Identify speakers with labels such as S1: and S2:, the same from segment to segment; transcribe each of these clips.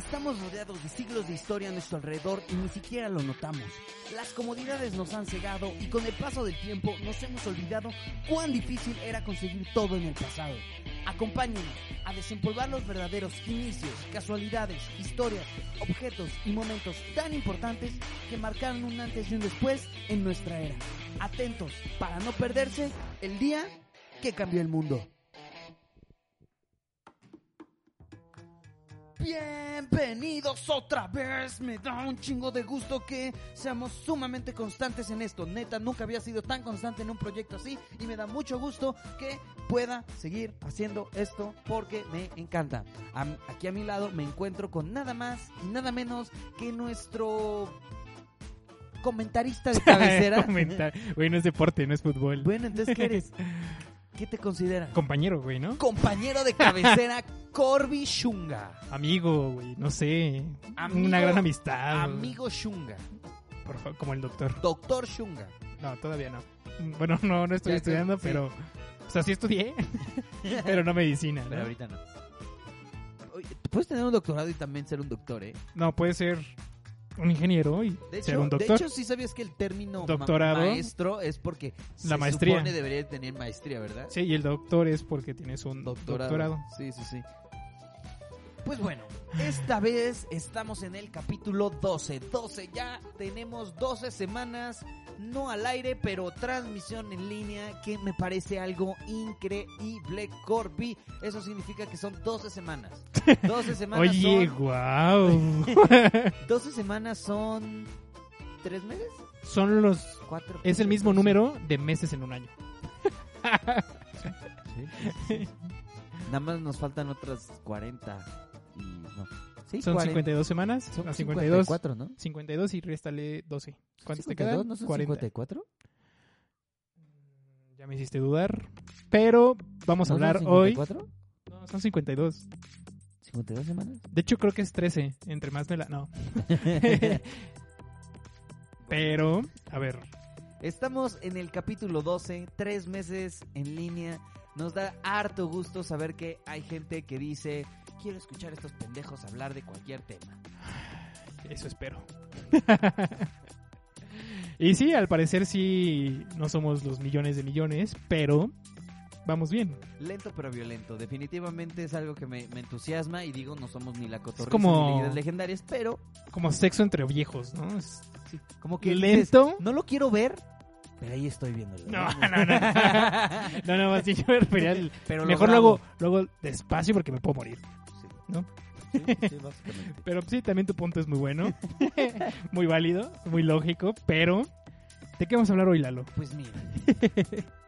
S1: Estamos rodeados de siglos de historia a nuestro alrededor y ni siquiera lo notamos. Las comodidades nos han cegado y con el paso del tiempo nos hemos olvidado cuán difícil era conseguir todo en el pasado. Acompáñenos a desempolvar los verdaderos inicios, casualidades, historias, objetos y momentos tan importantes que marcaron un antes y un después en nuestra era. Atentos para no perderse el día que cambió el mundo. Bienvenidos otra vez. Me da un chingo de gusto que seamos sumamente constantes en esto. Neta, nunca había sido tan constante en un proyecto así y me da mucho gusto que pueda seguir haciendo esto porque me encanta. Aquí a mi lado me encuentro con nada más y nada menos que nuestro comentarista de cabecera.
S2: Comentar. Güey, no es deporte, no es fútbol.
S1: bueno, entonces, ¿qué eres? ¿Qué te consideran?
S2: Compañero, güey, ¿no?
S1: Compañero de cabecera, Corby Shunga.
S2: Amigo, güey, no sé.
S1: Amigo-
S2: Una gran amistad.
S1: Amigo Shunga.
S2: Por favor, como el doctor.
S1: Doctor Shunga.
S2: No, todavía no. Bueno, no, no estoy
S1: Ya,
S2: estudiando,
S1: sí.
S2: pero... O sea, sí estudié, pero no medicina,
S1: Pero
S2: ¿no?
S1: ahorita no. Oye, Puedes tener un doctorado y también ser un doctor, ¿eh?
S2: No, puede ser un ingeniero y
S1: De
S2: ser
S1: hecho,
S2: un
S1: de
S2: doctor.
S1: hecho, sí sabías que el término ma-
S2: Doctorado.
S1: maestro es porque
S2: La
S1: se
S2: maestría.
S1: supone debería tener maestría, ¿verdad?
S2: Sí, y el doctor es porque tienes un
S1: Doctorado.
S2: doctorado.
S1: Sí, sí, sí. Pues bueno, esta vez estamos en el capítulo 12. 12, ya tenemos 12 semanas, no al aire, pero transmisión en línea, que me parece algo increíble, Corby. Eso significa que son 12 semanas. 12 semanas
S2: Oye,
S1: son...
S2: guau.
S1: 12 semanas son... ¿Tres meses?
S2: Son los...
S1: ¿Cuatro?
S2: Es el mismo número de meses en un año.
S1: Sí, sí, sí. Nada más nos faltan otras 40 y no. Sí,
S2: Son
S1: 40.
S2: 52 semanas.
S1: Son
S2: a 52.
S1: 54, ¿no?
S2: 52 y réstale 12. ¿Cuántos te
S1: 52,
S2: quedan?
S1: ¿No son
S2: 40.
S1: 54?
S2: Ya me hiciste dudar. Pero vamos a
S1: ¿No son
S2: hablar hoy.
S1: 54?
S2: No, son 52.
S1: ¿52 semanas?
S2: De hecho, creo que es 13. Entre más me la. No. Pero, a ver.
S1: Estamos en el capítulo 12, tres meses en línea. Nos da harto gusto saber que hay gente que dice, quiero escuchar a estos pendejos hablar de cualquier tema.
S2: Eso espero. y sí, al parecer sí, no somos los millones de millones, pero vamos bien.
S1: Lento pero violento, definitivamente es algo que me, me entusiasma y digo, no somos ni la cotorriza
S2: como-
S1: ni leyendas legendarias, pero
S2: Como sexo entre viejos, ¿no? Es-
S1: sí, como que
S2: Lento.
S1: dices, no lo quiero ver, pero ahí estoy viéndolo.
S2: No, no, no. No, no, más bien yo me refería al-
S1: pero lo
S2: Mejor luego, luego despacio porque me puedo morir.
S1: Sí.
S2: ¿no?
S1: Sí, sí, básicamente.
S2: Pero sí, también tu punto es muy bueno. muy válido, muy lógico. Pero, ¿de qué vamos a hablar hoy, Lalo?
S1: Pues mira,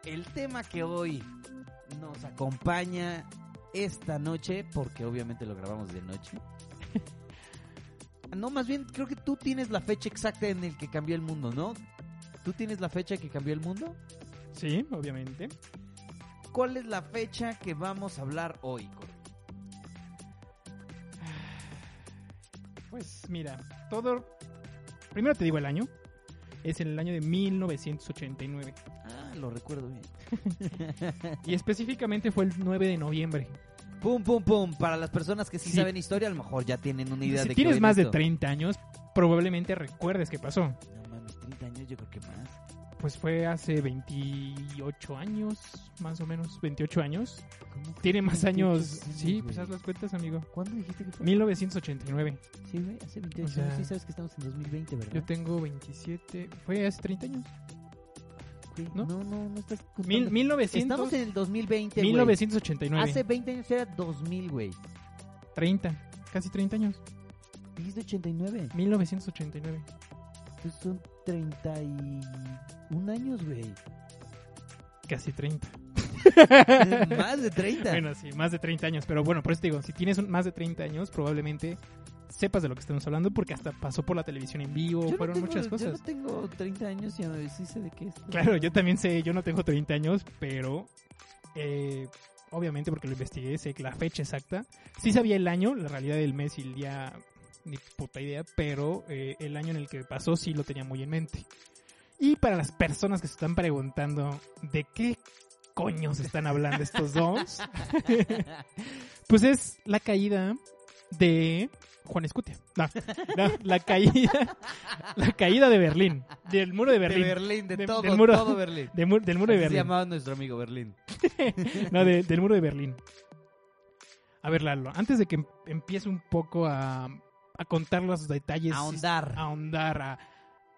S1: el tema que hoy nos acompaña esta noche, porque obviamente lo grabamos de noche. No, más bien creo que tú tienes la fecha exacta en el que cambió el mundo, ¿no? ¿Tú tienes la fecha que cambió el mundo?
S2: Sí, obviamente.
S1: ¿Cuál es la fecha que vamos a hablar hoy? Corey?
S2: Pues mira, todo... Primero te digo el año. Es en el año de 1989.
S1: Ah, lo recuerdo bien.
S2: Y específicamente fue el 9 de noviembre.
S1: Pum, pum, pum. Para las personas que sí,
S2: Sí.
S1: saben historia, a lo mejor ya tienen una idea
S2: si
S1: de
S2: tienes
S1: qué
S2: más de
S1: esto.
S2: 30 años, probablemente recuerdes qué pasó.
S1: No mames, 30 años yo creo que más.
S2: Pues fue hace 28 años, más o menos, 28 años.
S1: ¿Cómo que
S2: Tiene más
S1: 28
S2: años.
S1: años,
S2: Sí,
S1: güey?
S2: pues haz las cuentas, amigo.
S1: ¿Cuándo dijiste que fue?
S2: 1989.
S1: Sí, güey, hace 28
S2: O sea,
S1: años. Sí, sabes que estamos en 2020, ¿verdad?
S2: Yo tengo 27. Fue hace 30 años.
S1: Güey,
S2: ¿no?
S1: no, no, no estás
S2: Mil,
S1: contando.
S2: 1900,
S1: Estamos en el 2020, güey.
S2: 1989.
S1: Hace 20 años era 2000, güey.
S2: 30. Casi 30 años.
S1: Dijiste 89.
S2: 1989.
S1: Entonces son 31 años, güey.
S2: Casi 30.
S1: Más de 30.
S2: Bueno, sí, más de 30 años. Pero bueno, por eso te digo, si tienes más de 30 años, probablemente sepas de lo que estamos hablando porque hasta pasó por la televisión en vivo,
S1: Yo no
S2: fueron
S1: tengo-
S2: muchas
S1: Yo
S2: cosas.
S1: no tengo 30 años y eh, sí sé de qué es.
S2: Claro, yo también sé, yo no tengo 30 años, pero eh, obviamente porque lo investigué, sé que la fecha exacta. Sí sabía el año, la realidad del mes y el día, ni puta idea, pero eh, el año en el que pasó sí lo tenía muy en mente. Y para las personas que se están preguntando de qué coños están hablando estos dos, pues es la caída de Juan Escutia. No, no, la caída, la caída de Berlín, del muro de
S1: De
S2: Berlín,
S1: Berlín, de,
S2: De-
S1: todo,
S2: del muro-
S1: todo Berlín.
S2: de del muro de
S1: Así se
S2: Berlín.
S1: llamaba nuestro amigo Berlín.
S2: No, de- del muro de Berlín. A ver, Lalo, antes de que em- empiece un poco a, a contar los detalles,
S1: Ahondar.
S2: a ahondar, a,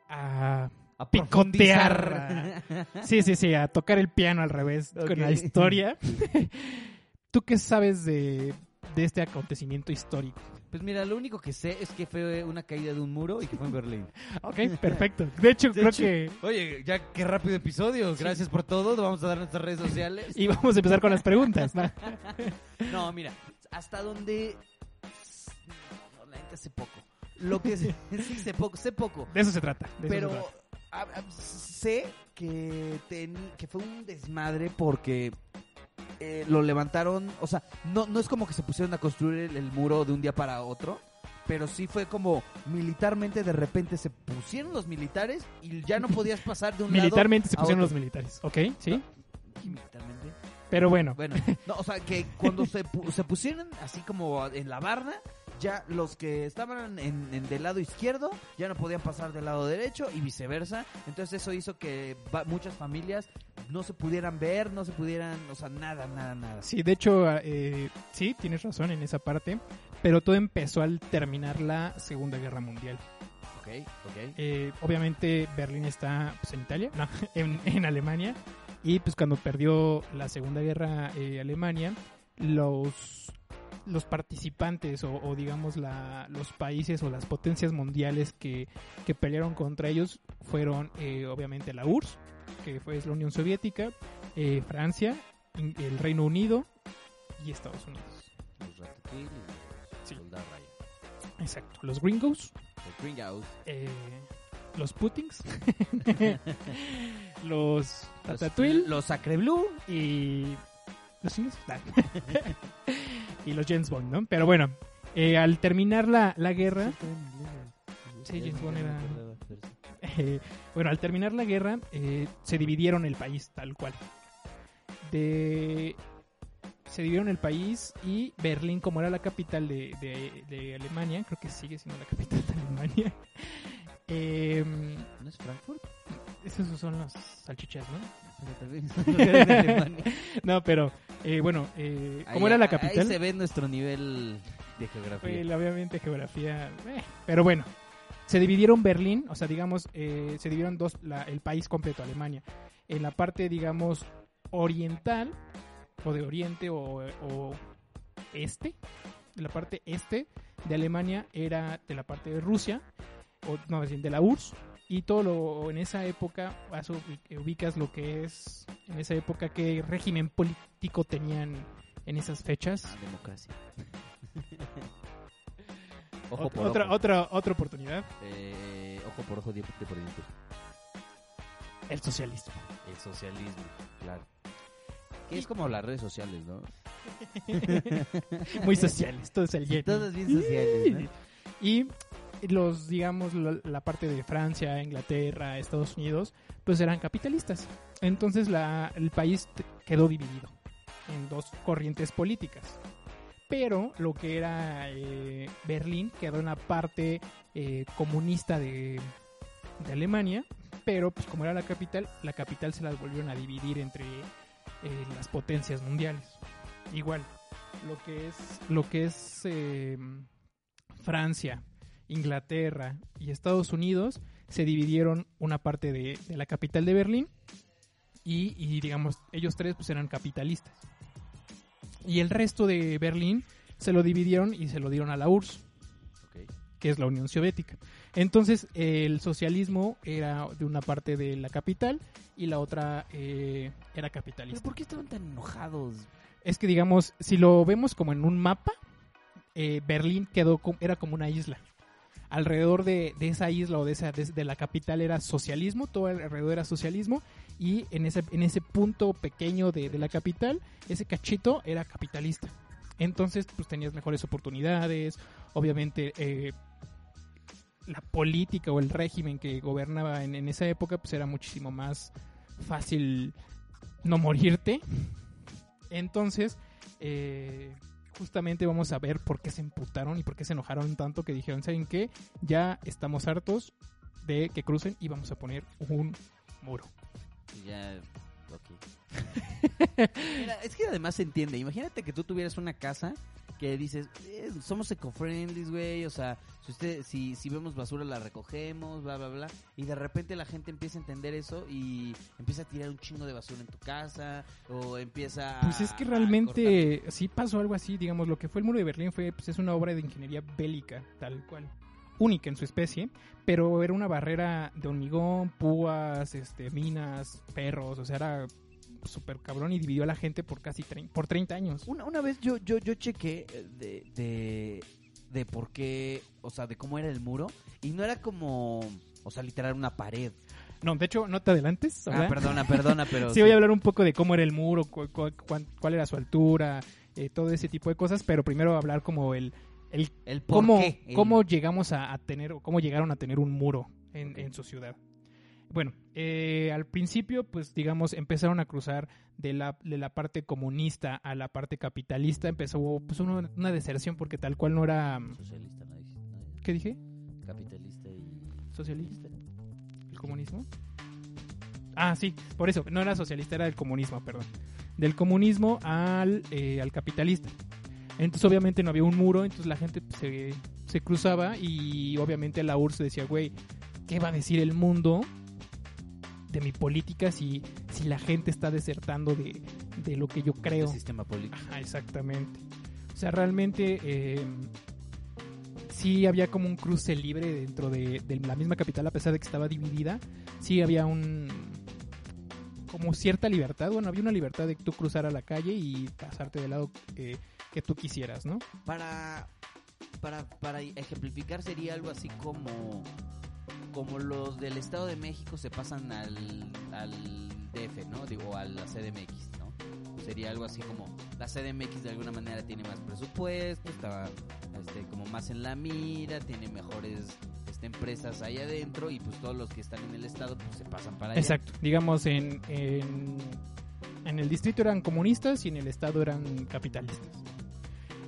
S2: a
S1: A
S2: picotear. Sí, sí, sí, a tocar el piano al revés con la historia. ¿Tú qué sabes de, de este acontecimiento histórico?
S1: Pues mira, lo único que sé es que fue una caída de un muro y que fue en Berlín.
S2: Ok, perfecto. De hecho,
S1: De
S2: creo
S1: hecho,
S2: que...
S1: Oye, ya qué rápido episodio. Gracias por todo. Vamos a dar nuestras redes sociales.
S2: Y vamos a empezar con las preguntas. ¿no?
S1: No, mira, hasta donde. Sé poco. Lo que sí sé poco, sé poco.
S2: De eso se trata. de
S1: Pero
S2: se trata.
S1: a- a- sé que, ten- que fue un desmadre porque eh, lo levantaron. O sea, no, no es como que se pusieron a construir el, el muro de un día para otro. Pero sí fue como militarmente de repente se pusieron los militares y ya no podías pasar de un
S2: Militarmente se
S1: a
S2: pusieron los militares. Ok, sí.
S1: ¿Qué militarmente?
S2: Pero bueno,
S1: Bueno, no, o sea, que cuando se, se pusieron así como en la barra, ya los que estaban en, en del lado izquierdo ya no podían pasar del lado derecho y viceversa. Entonces eso hizo que muchas familias no se pudieran ver, no se pudieran, o sea, nada, nada, nada.
S2: sí, de hecho, eh, sí, tienes razón en esa parte. Pero todo empezó al terminar la Segunda Guerra Mundial.
S1: Ok, ok.
S2: Eh, obviamente Berlín está pues, en Italia, no, en, en Alemania. Y pues cuando perdió la Segunda Guerra eh, Alemania, los, los participantes o, o, digamos la, los países o las potencias mundiales que, que pelearon contra ellos fueron eh, obviamente la URSS, que fue la Unión Soviética, eh, Francia, el Reino Unido y Estados Unidos.
S1: Los Ratatouille y
S2: Sí. Exacto. Los gringos,
S1: Los Gringos.
S2: eh, los Putings, los
S1: Los-
S2: Ratatouille
S1: Los Sacre Blue.
S2: y los ingleses. Y los James Bond, ¿no? Pero bueno, eh, al terminar la, la guerra, Sí, James Bond era- eh, bueno, al terminar la guerra eh, se dividieron el país tal cual. De se dividieron el país y Berlín, como era la capital de, de- de Alemania, creo que sigue siendo la capital de Alemania. em,
S1: ¿No es Frankfurt?
S2: esos son los salchichas, ¿no? No, pero eh, bueno, eh,
S1: Ahí-
S2: era la
S1: Ahí
S2: capital,
S1: se ve nuestro nivel de geografía.
S2: Pues, obviamente geografía, eh, pero bueno, se dividieron Berlín, o sea, digamos, eh, se dividieron dos, la- el país completo, Alemania, en la parte, digamos, oriental, o de oriente, o, o este, la parte este de Alemania era de la parte de Rusia, o no, de la URSS, y todo lo, en esa época, vas a ubi- ubicas lo que es, en esa época, qué régimen político tenían en esas fechas.
S1: Ah, democracia. ojo por
S2: otra,
S1: ojo.
S2: otra, otra oportunidad.
S1: Eh, ojo por ojo, diente por diente.
S2: El socialismo.
S1: El socialismo, claro. Que es como las redes sociales, ¿no?
S2: Muy sociales, todo es el yen.
S1: Todos bien sociales, ¿no?
S2: Y los, digamos, la, la parte de Francia, Inglaterra, Estados Unidos, pues eran capitalistas. Entonces la, el país quedó dividido en dos corrientes políticas. Pero lo que era eh, Berlín quedó en la parte eh, comunista de, de Alemania. Pero pues como era la capital, la capital se las volvieron a dividir entre eh, las potencias mundiales. Igual, lo que es, lo que es eh, Francia, Inglaterra y Estados Unidos se dividieron una parte de, de la capital de Berlín y, y, digamos ellos tres pues eran capitalistas y el resto de Berlín se lo dividieron y se lo dieron a la URSS que es la Unión Soviética entonces el socialismo era de una parte de la capital y la otra eh, era
S1: ¿Pero
S2: capitalista
S1: por qué estaban tan enojados?
S2: es que digamos, si lo vemos como en un mapa, eh, Berlín quedó era como una isla. Alrededor de, de esa isla o de, esa, de, la capital era socialismo, todo alrededor era socialismo, y en ese, en ese punto pequeño de, de la capital, ese cachito era capitalista. Entonces, pues tenías mejores oportunidades, obviamente eh, la política o el régimen que gobernaba en, en esa época, pues era muchísimo más fácil no morirte. Entonces, eh, justamente vamos a ver por qué se emputaron y por qué se enojaron tanto que dijeron, ¿saben qué? Ya estamos hartos de que crucen y vamos a poner un muro.
S1: Ya, ok. Mira, es que además se entiende. Imagínate que tú tuvieras una casa que dices, eh, somos eco-friendly, güey, o sea, si, usted, si, si vemos basura la recogemos, bla, bla, bla, y de repente la gente empieza a entender eso y empieza a tirar un chingo de basura en tu casa, o empieza.
S2: Pues es que realmente sí pasó algo así, digamos, lo que fue el muro de Berlín fue, pues es una obra de ingeniería bélica, tal cual única en su especie, pero era una barrera de hormigón, púas, este, minas, perros, o sea, era súper cabrón y dividió a la gente por casi por 30 años.
S1: Una, una vez yo, yo, yo chequé eh, de, de, de por qué, o sea, de cómo era el muro, y no era como, o sea, literal una pared.
S2: No, de hecho, no te adelantes.
S1: Ah, perdona, perdona, pero...
S2: sí, voy a hablar un poco de cómo era el muro, cuál era su altura, eh, todo ese tipo de cosas, pero primero hablar como el... El,
S1: el
S2: cómo, cómo llegamos a, tener, cómo llegaron a tener un muro en, en su ciudad. Bueno, eh, al principio, pues digamos, empezaron a cruzar de la, de la parte comunista a la parte capitalista. Empezó pues, una, una deserción porque tal cual no era...
S1: Mm, Socialista, ¿no?
S2: ¿Qué dije?
S1: Capitalista y...
S2: ¿Socialista? ¿El comunismo? Ah, sí, por eso, no era socialista, era del comunismo, perdón. Del comunismo al, eh, al capitalista. Entonces obviamente no había un muro, entonces la gente se, se cruzaba y obviamente la URSS decía, güey, ¿qué va a decir el mundo de mi política si, si la gente está desertando de, de lo que yo creo. El
S1: sistema político.
S2: exactamente. O sea, realmente eh, sí había como un cruce libre dentro de, la misma capital, a pesar de que estaba dividida. Sí había un como cierta libertad. Bueno, había una libertad de tú cruzar a la calle y pasarte del lado eh, que tú quisieras, ¿no?
S1: Para, para, para ejemplificar sería algo así como como los del Estado de México se pasan al, al DF, ¿no? Digo, a la CDMX, ¿no? Sería algo así como la CDMX de alguna manera tiene más presupuesto, está este, como más en la mira, tiene mejores este, empresas ahí adentro y pues todos los que están en el Estado pues se pasan para allá.
S2: Exacto, digamos en, en, en el distrito eran comunistas y en el Estado eran capitalistas.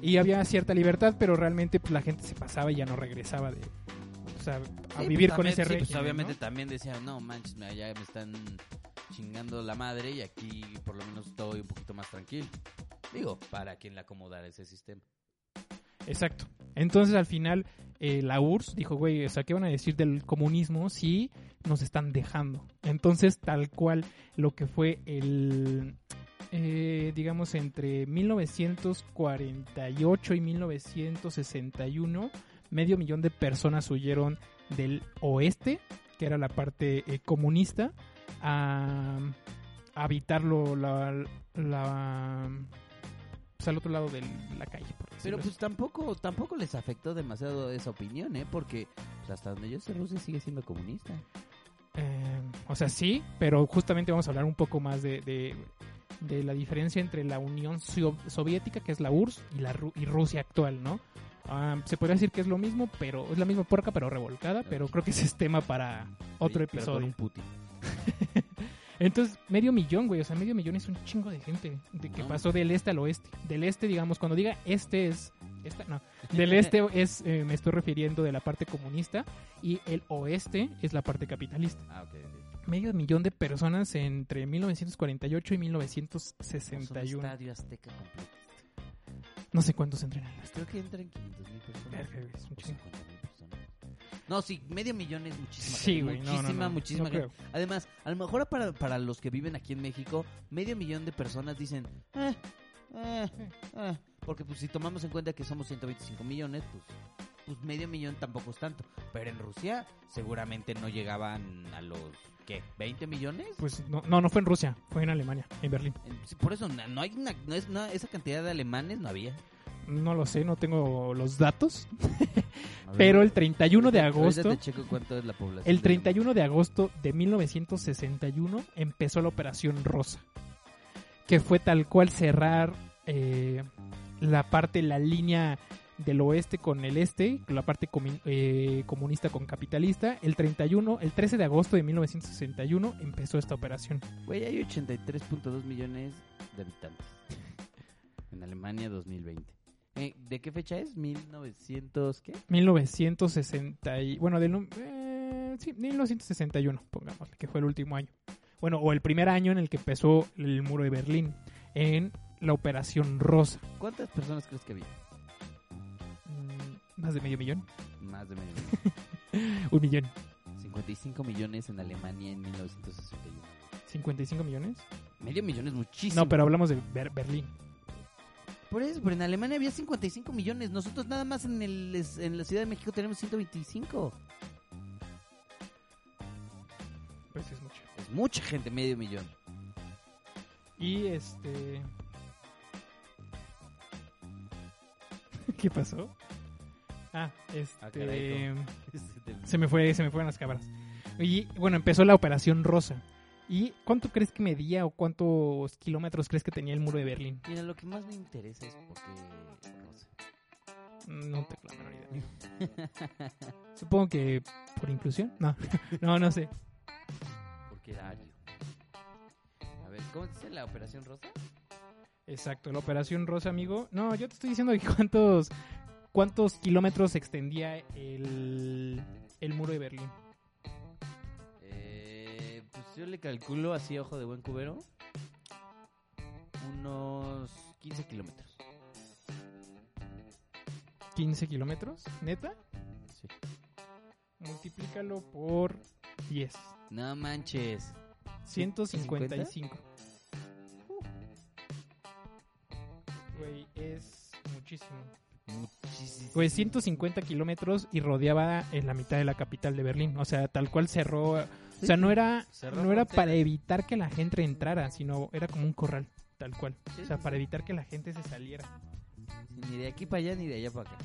S2: Y había cierta libertad, pero realmente pues, la gente se pasaba y ya no regresaba de, a,
S1: pues,
S2: vivir con ese
S1: régimen. Pues obviamente también decían, no manches, ya me están chingando la madre y aquí por lo menos estoy un poquito más tranquilo. Digo, para quien le acomodara ese sistema.
S2: Exacto. Entonces al final eh, la URSS dijo, güey, o sea, ¿qué van a decir del comunismo si nos están dejando? Entonces tal cual lo que fue el, eh, digamos, entre 1948 y 1961 medio millón de personas huyeron del oeste, que era la parte eh, comunista, a, habitarlo la, la pues, al otro lado de la calle.
S1: Pero pues tampoco tampoco les afectó demasiado esa opinión, ¿eh? Porque pues, hasta donde yo sé Rusia sigue siendo comunista.
S2: Eh, o sea, sí, pero justamente vamos a hablar un poco más de, de, la diferencia entre la Unión Soviética, que es la URSS, y, la, y Rusia actual, ¿no? Ah, se podría decir que es lo mismo, pero es la misma porca, pero revolcada. Pero creo que ese es tema para otro episodio. Entonces, medio millón, güey. O sea, medio millón es un chingo de gente de que pasó del este al oeste. Del este, digamos, cuando diga este es. Esta, no. Del este es, eh, me estoy refiriendo de la parte comunista. Y el oeste es la parte capitalista.
S1: Ah,
S2: Medio millón de personas entre 1948 y 1961.
S1: Un estadio azteca completo.
S2: No sé cuántos entran
S1: Creo que entran 500 mil personas. personas. No, sí, medio millón es muchísima.
S2: Sí, güey.
S1: Muchísima, muchísima. Además, a lo mejor para, para los que viven aquí en México, medio millón de personas dicen, eh, eh, eh. Porque pues si tomamos en cuenta que somos 125 millones, pues, pues medio millón tampoco es tanto. Pero en Rusia seguramente no llegaban a los ¿qué? ¿20 millones?
S2: Pues no, no, no fue en Rusia, fue en Alemania, en Berlín.
S1: Por eso no hay una, no es, esa cantidad de alemanes no había.
S2: No lo sé, no tengo los datos. Pero el 31 de agosto.
S1: cuánto es la población.
S2: El 31 de agosto de 1961 empezó la Operación Rosa. Que fue tal cual cerrar eh, la parte, la línea del oeste con el este, la parte eh, comunista con capitalista. El 31, el 13 de agosto de 1961 empezó esta operación.
S1: Güey, hay 83.2 millones de habitantes en Alemania 2020. Eh, ¿De qué fecha es? ¿1900 qué?
S2: 1960 y... Bueno, del... eh, sí, 1961, pongamos, que fue el último año. Bueno, o el primer año en el que empezó el muro de Berlín, en la Operación Rosa.
S1: ¿Cuántas personas crees que había?
S2: Más de medio millón.
S1: Más de medio millón.
S2: Un millón.
S1: 55 millones en Alemania en 1961.
S2: 55 millones.
S1: Medio millón es muchísimo.
S2: No, pero hablamos de Ber- Berlín.
S1: Por eso, pero en Alemania había 55 millones. Nosotros nada más en, el, en la Ciudad de México tenemos 125.
S2: Pues es mucho.
S1: Es mucha gente, medio millón.
S2: Y este... ¿Qué pasó? Ah,
S1: Ah,
S2: este...
S1: caray,
S2: se me fue, se me fueron las cámaras. Y bueno, empezó la Operación Rosa. ¿Y cuánto crees que medía o cuántos kilómetros crees que tenía el muro de Berlín?
S1: Mira, lo que más me interesa es porque... No sé.
S2: No tengo la menor idea. Supongo que por inclusión. No, no, no sé.
S1: Porque era ario. A ver, ¿cómo dice la Operación Rosa?
S2: Exacto, la Operación Rosa, amigo. No, yo te estoy diciendo cuántos, cuántos kilómetros extendía el, el muro de Berlín.
S1: Eh, pues yo le calculo así ojo de buen cubero. Unos 15 kilómetros.
S2: 15 kilómetros, neta.
S1: Sí.
S2: Multiplícalo por 10.
S1: No manches.
S2: 155. Güey, es muchísimo. Pues 150 kilómetros y rodeaba en la mitad de la capital de Berlín. O sea, tal cual cerró. O sea, no era,
S1: Cerró
S2: no era
S1: frontera.
S2: para evitar que la gente entrara, sino era como un corral, tal cual. O sea, para evitar que la gente se saliera.
S1: Ni de aquí para allá ni de allá para acá.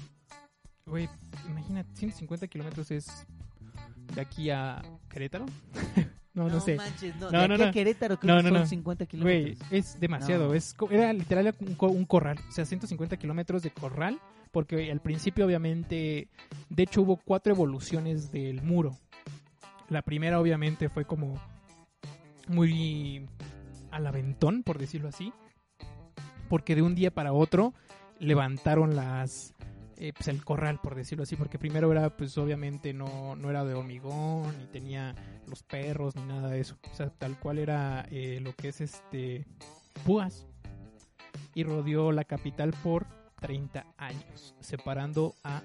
S2: Güey, imagínate, 150 kilómetros es de aquí a Querétaro. No, no, sé.
S1: manches, no.
S2: No,
S1: de
S2: no,
S1: aquí a. Querétaro creo
S2: No,
S1: que
S2: no,
S1: son
S2: no.
S1: 50
S2: Güey,
S1: kilómetros.
S2: es demasiado. Es, era literal un, un corral. O sea, 150 kilómetros de corral. Porque al principio, obviamente, de hecho hubo cuatro evoluciones del muro. La primera, obviamente, fue como muy al aventón, por decirlo así. Porque de un día para otro levantaron las eh, pues el corral, por decirlo así. Porque primero era, pues obviamente no, no era de hormigón, ni tenía los perros, ni nada de eso. O sea, tal cual era eh, lo que es este púas. Y rodeó la capital por 30 años, separando a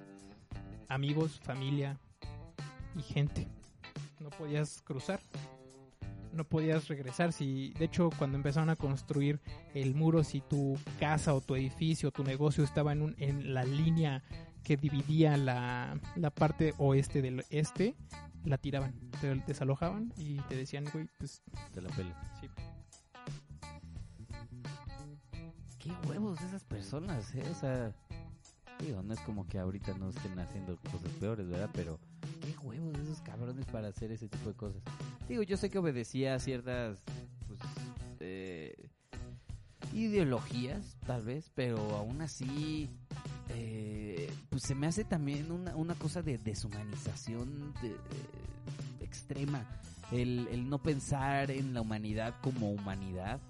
S2: amigos, familia y gente. No podías cruzar, no podías regresar. Si, de hecho, cuando empezaron a construir el muro, si tu casa o tu edificio o tu negocio estaba en, un- en la línea que dividía la, la parte oeste del este, la tiraban, te desalojaban y te decían, güey, pues
S1: Te la pela.
S2: sí.
S1: Qué huevos de esas personas, ¿eh? O sea, digo, no es como que ahorita no estén haciendo cosas peores, ¿verdad? Pero qué huevos de esos cabrones para hacer ese tipo de cosas. Digo, yo sé que obedecía a ciertas, pues, eh, ideologías, tal vez, pero aún así, eh, pues se me hace también una, una cosa de deshumanización de- eh, extrema. El, el no pensar en la humanidad como humanidad,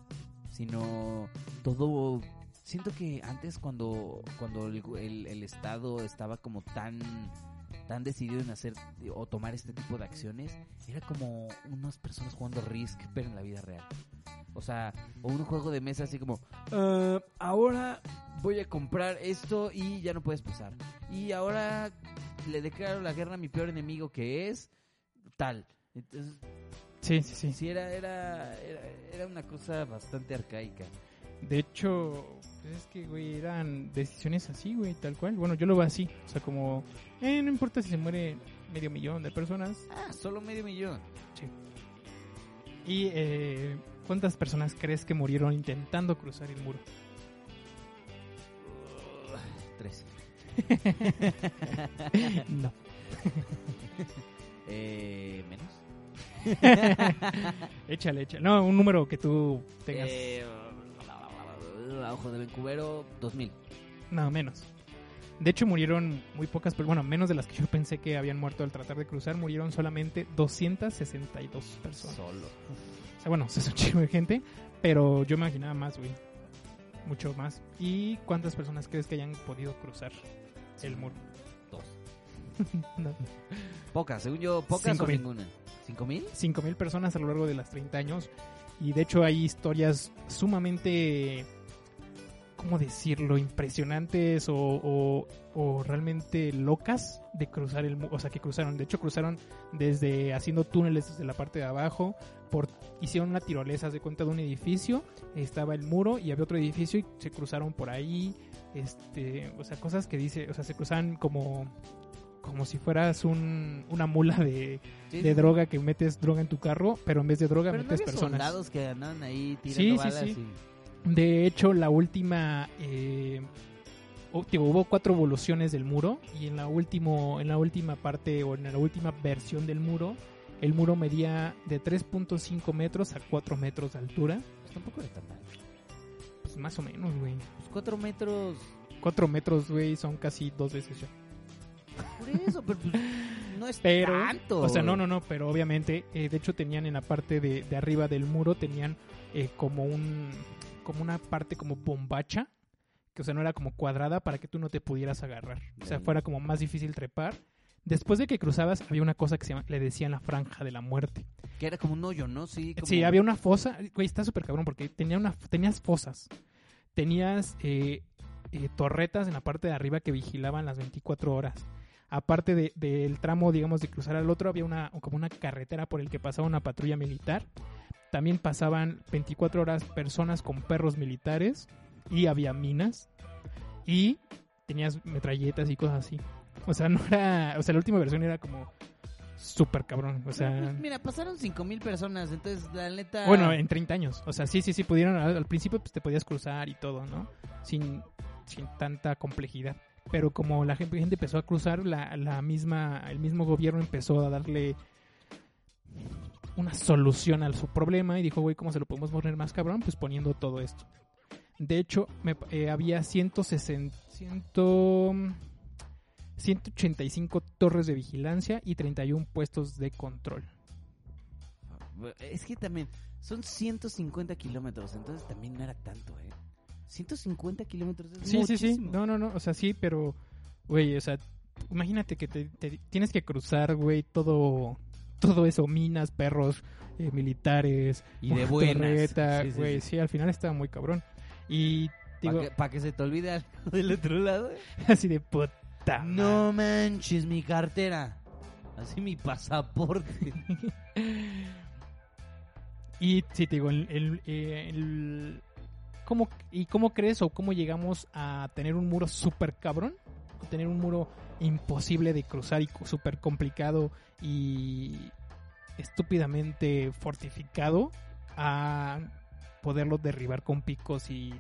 S1: sino todo siento que antes cuando cuando el, el- el estado estaba como tan tan decidido en hacer o tomar este tipo de acciones era como unas personas jugando Risk pero en la vida real. O sea o un juego de mesa así como "Ah, ahora voy a comprar esto y ya no puedes pasar. Y ahora le declaro la guerra a mi peor enemigo que es tal entonces
S2: Sí, sí, sí.
S1: sí era era era, era una cosa bastante arcaica.
S2: De hecho, pues es que, güey, eran decisiones así, güey, tal cual. Bueno, yo lo veo así. O sea, como, eh, no importa si se muere medio millón de personas.
S1: Ah, solo medio millón.
S2: ¿Y eh, cuántas personas crees que murieron intentando cruzar el muro?
S1: Tres.
S2: No.
S1: Eh, menos.
S2: échale, échale. No, un número que tú tengas.
S1: Eh, a ojo de Vancouver, 2000.
S2: No, menos. De hecho, murieron muy pocas, pero bueno, menos de las que yo pensé que habían muerto al tratar de cruzar. Murieron solamente 262 personas.
S1: Solo.
S2: O sea, bueno, se es un chingo de gente, pero yo me imaginaba más, güey. mucho más. ¿Y cuántas personas crees que hayan podido cruzar el muro?
S1: Dos.
S2: No.
S1: Pocas, según yo, pocas
S2: Cinco
S1: o
S2: mil.
S1: ninguna. ¿Cinco mil?
S2: 5.000 personas a lo largo de las 30 años. Y de hecho hay historias sumamente, ¿cómo decirlo?, impresionantes o, o- o realmente locas de cruzar el muro. O sea, que cruzaron. De hecho, cruzaron desde haciendo túneles desde la parte de abajo. Por, hicieron una tirolesa de cuenta de un edificio. Estaba el muro y había otro edificio y se cruzaron por ahí. Este, o sea, cosas que dice, o sea, se cruzaban como... Como si fueras un, una mula de,
S1: Sí,
S2: de
S1: sí,
S2: droga que metes droga en tu carro, pero en vez de droga
S1: Pero no
S2: metes
S1: había
S2: personas.
S1: soldados que andaban ahí tirando
S2: Sí, sí,
S1: balas y-
S2: De hecho, la última eh, hubo cuatro evoluciones del muro y en la último en la última parte o en la última versión del muro, el muro medía de 3.5 metros a 4 metros de altura,
S1: Pues tampoco era tan mal.
S2: pues más o menos, güey.
S1: Pues cuatro metros.
S2: 4 metros, güey, son casi dos veces yo.
S1: Por eso, pero pues, no es
S2: Pero,
S1: tanto.
S2: o sea, no, no, no, pero obviamente, eh, de hecho tenían en la parte de, de arriba del muro, tenían eh, como un, como una parte como bombacha, que o sea, no era como cuadrada para que tú no te pudieras agarrar. O sea, fuera como más difícil trepar. Después de que cruzabas, había una cosa que se llama, le decían la franja de la muerte.
S1: Que era como un hoyo, ¿no? Sí, como...
S2: Sí, había una fosa, güey, está súper cabrón porque tenía una, tenías fosas, tenías eh, eh, torretas en la parte de arriba que vigilaban las 24 horas. Aparte de- del tramo, digamos, de cruzar al otro, había una como una carretera por el que pasaba una patrulla militar. También pasaban 24 horas personas con perros militares y había minas y tenías metralletas y cosas así. O sea, no era, o sea, la última versión era como súper cabrón, o sea,
S1: Pues, mira, pasaron cinco mil personas, entonces la neta...
S2: bueno, en 30 años. O sea, sí, sí, sí, pudieron. Al, al principio pues, te podías cruzar y todo, ¿no? Sin, sin tanta complejidad. Pero como la gente, empezó a cruzar, la, la misma, el mismo gobierno empezó a darle una solución a su problema y dijo, güey, ¿cómo se lo podemos poner más cabrón? Pues poniendo todo esto. De hecho, me, eh, había 160, 100, 185 torres de vigilancia y 31 puestos de control.
S1: Es que también son 150 kilómetros, entonces también no era tanto, ¿eh? 150 kilómetros es
S2: Sí, sí, sí.
S1: muchísimo.
S2: No, no, no. O sea, sí, pero, güey, o sea, imagínate que te, te- tienes que cruzar, güey, todo, todo eso, minas, perros, eh, militares,
S1: Y de buenas. Sí, sí,
S2: güey,
S1: sí.
S2: sí, al final estaba muy cabrón. Y digo,
S1: Para que, pa' que se te olvide algo del otro lado. ¿eh?
S2: así de puta. madre.
S1: No manches, mi cartera. Así mi pasaporte.
S2: Y sí, te digo, el, el- eh, el- ¿cómo, ¿y cómo crees o cómo llegamos a tener un muro súper cabrón? Tener un muro imposible de cruzar y súper complicado y estúpidamente fortificado a poderlo derribar con picos y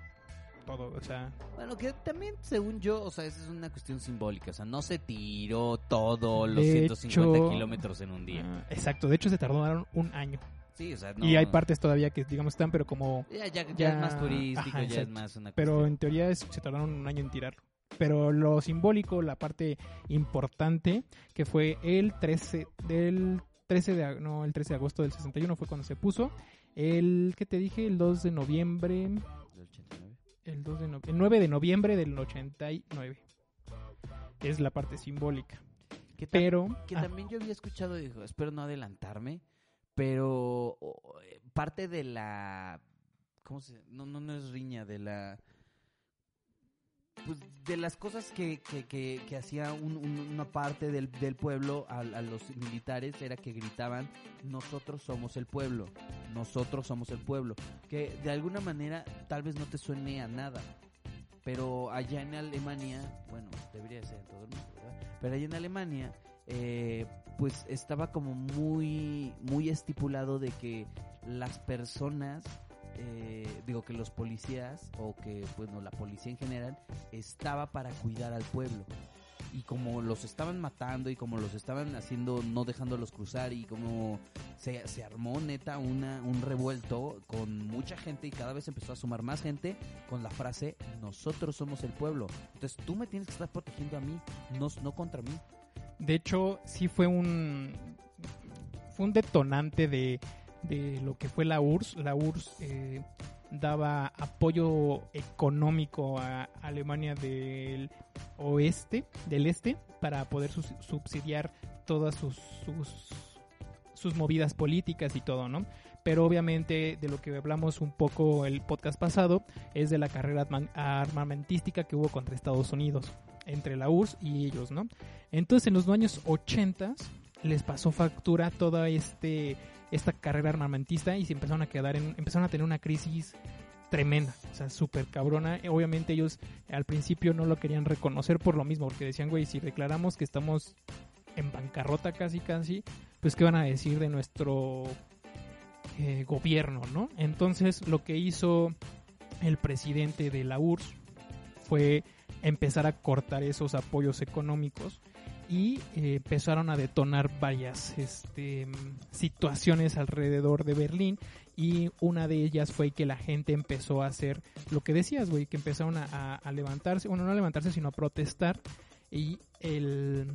S2: todo, o sea,
S1: Bueno, que también, según yo, o sea, esa es una cuestión simbólica. O sea, no se tiró todos los
S2: De
S1: 150
S2: hecho,
S1: kilómetros en un día.
S2: ah, exacto, de hecho se tardaron un año
S1: Sí, o sea, no.
S2: y hay partes todavía que digamos están pero como
S1: Ya, ya, ya
S2: ya-
S1: es más turístico,
S2: ajá,
S1: ya es más una
S2: pero
S1: cuestión.
S2: en teoría es- se tardaron un año en tirarlo. Pero lo simbólico, la parte importante, que fue el 13 del 13 de no, el 13 de agosto del 61 fue cuando se puso. El que te dije, el 2 de noviembre,
S1: ¿Del 89?
S2: el 2 de no- el 9 de noviembre del 89. Es la parte simbólica.
S1: Que,
S2: Pero
S1: que
S2: ah,
S1: también yo había escuchado, dijo, espero no adelantarme, pero eh, parte de la... ¿Cómo se...? No, no, no es riña, de la... Pues de las cosas que, que, que, que hacía un- un- una parte del, del pueblo a, a los militares era que gritaban, nosotros somos el pueblo, nosotros somos el pueblo. Que de alguna manera tal vez no te suene a nada, pero allá en Alemania, bueno, debería ser en todo el mundo, ¿verdad? Pero allá en Alemania, eh, pues estaba como muy, muy estipulado de que las personas, eh, digo que los policías o que, bueno, la policía en general estaba para cuidar al pueblo. Y como los estaban matando y como los estaban haciendo, no dejándolos cruzar y como se, se armó neta una, un revuelto con mucha gente y cada vez empezó a sumar más gente con la frase nosotros somos el pueblo. Entonces tú me tienes que estar protegiendo a mí, no, no contra mí.
S2: De hecho, sí fue un fue un detonante de, de lo que fue la URSS. La URSS, eh, daba apoyo económico a Alemania del oeste, del este, para poder subsidiar todas sus, sus, sus movidas políticas y todo, ¿no? Pero obviamente de lo que hablamos un poco el podcast pasado es de la carrera arma- armamentística que hubo contra Estados Unidos, entre la URSS y ellos, ¿no? Entonces en los años 80 les pasó factura toda este esta carrera armamentista y se empezaron a quedar en, empezaron a tener una crisis tremenda, o sea, súper cabrona. Eh, Obviamente ellos al principio no lo querían reconocer por lo mismo, porque decían, güey, si declaramos que estamos en bancarrota casi casi, pues qué van a decir de nuestro eh, gobierno, ¿no? Entonces lo que hizo el presidente de la URSS fue empezar a cortar esos apoyos económicos y eh, empezaron a detonar varias este, situaciones alrededor de Berlín y una de ellas fue que la gente empezó a hacer lo que decías, güey, que empezaron a, levantarse, bueno, no a levantarse, sino a protestar y el,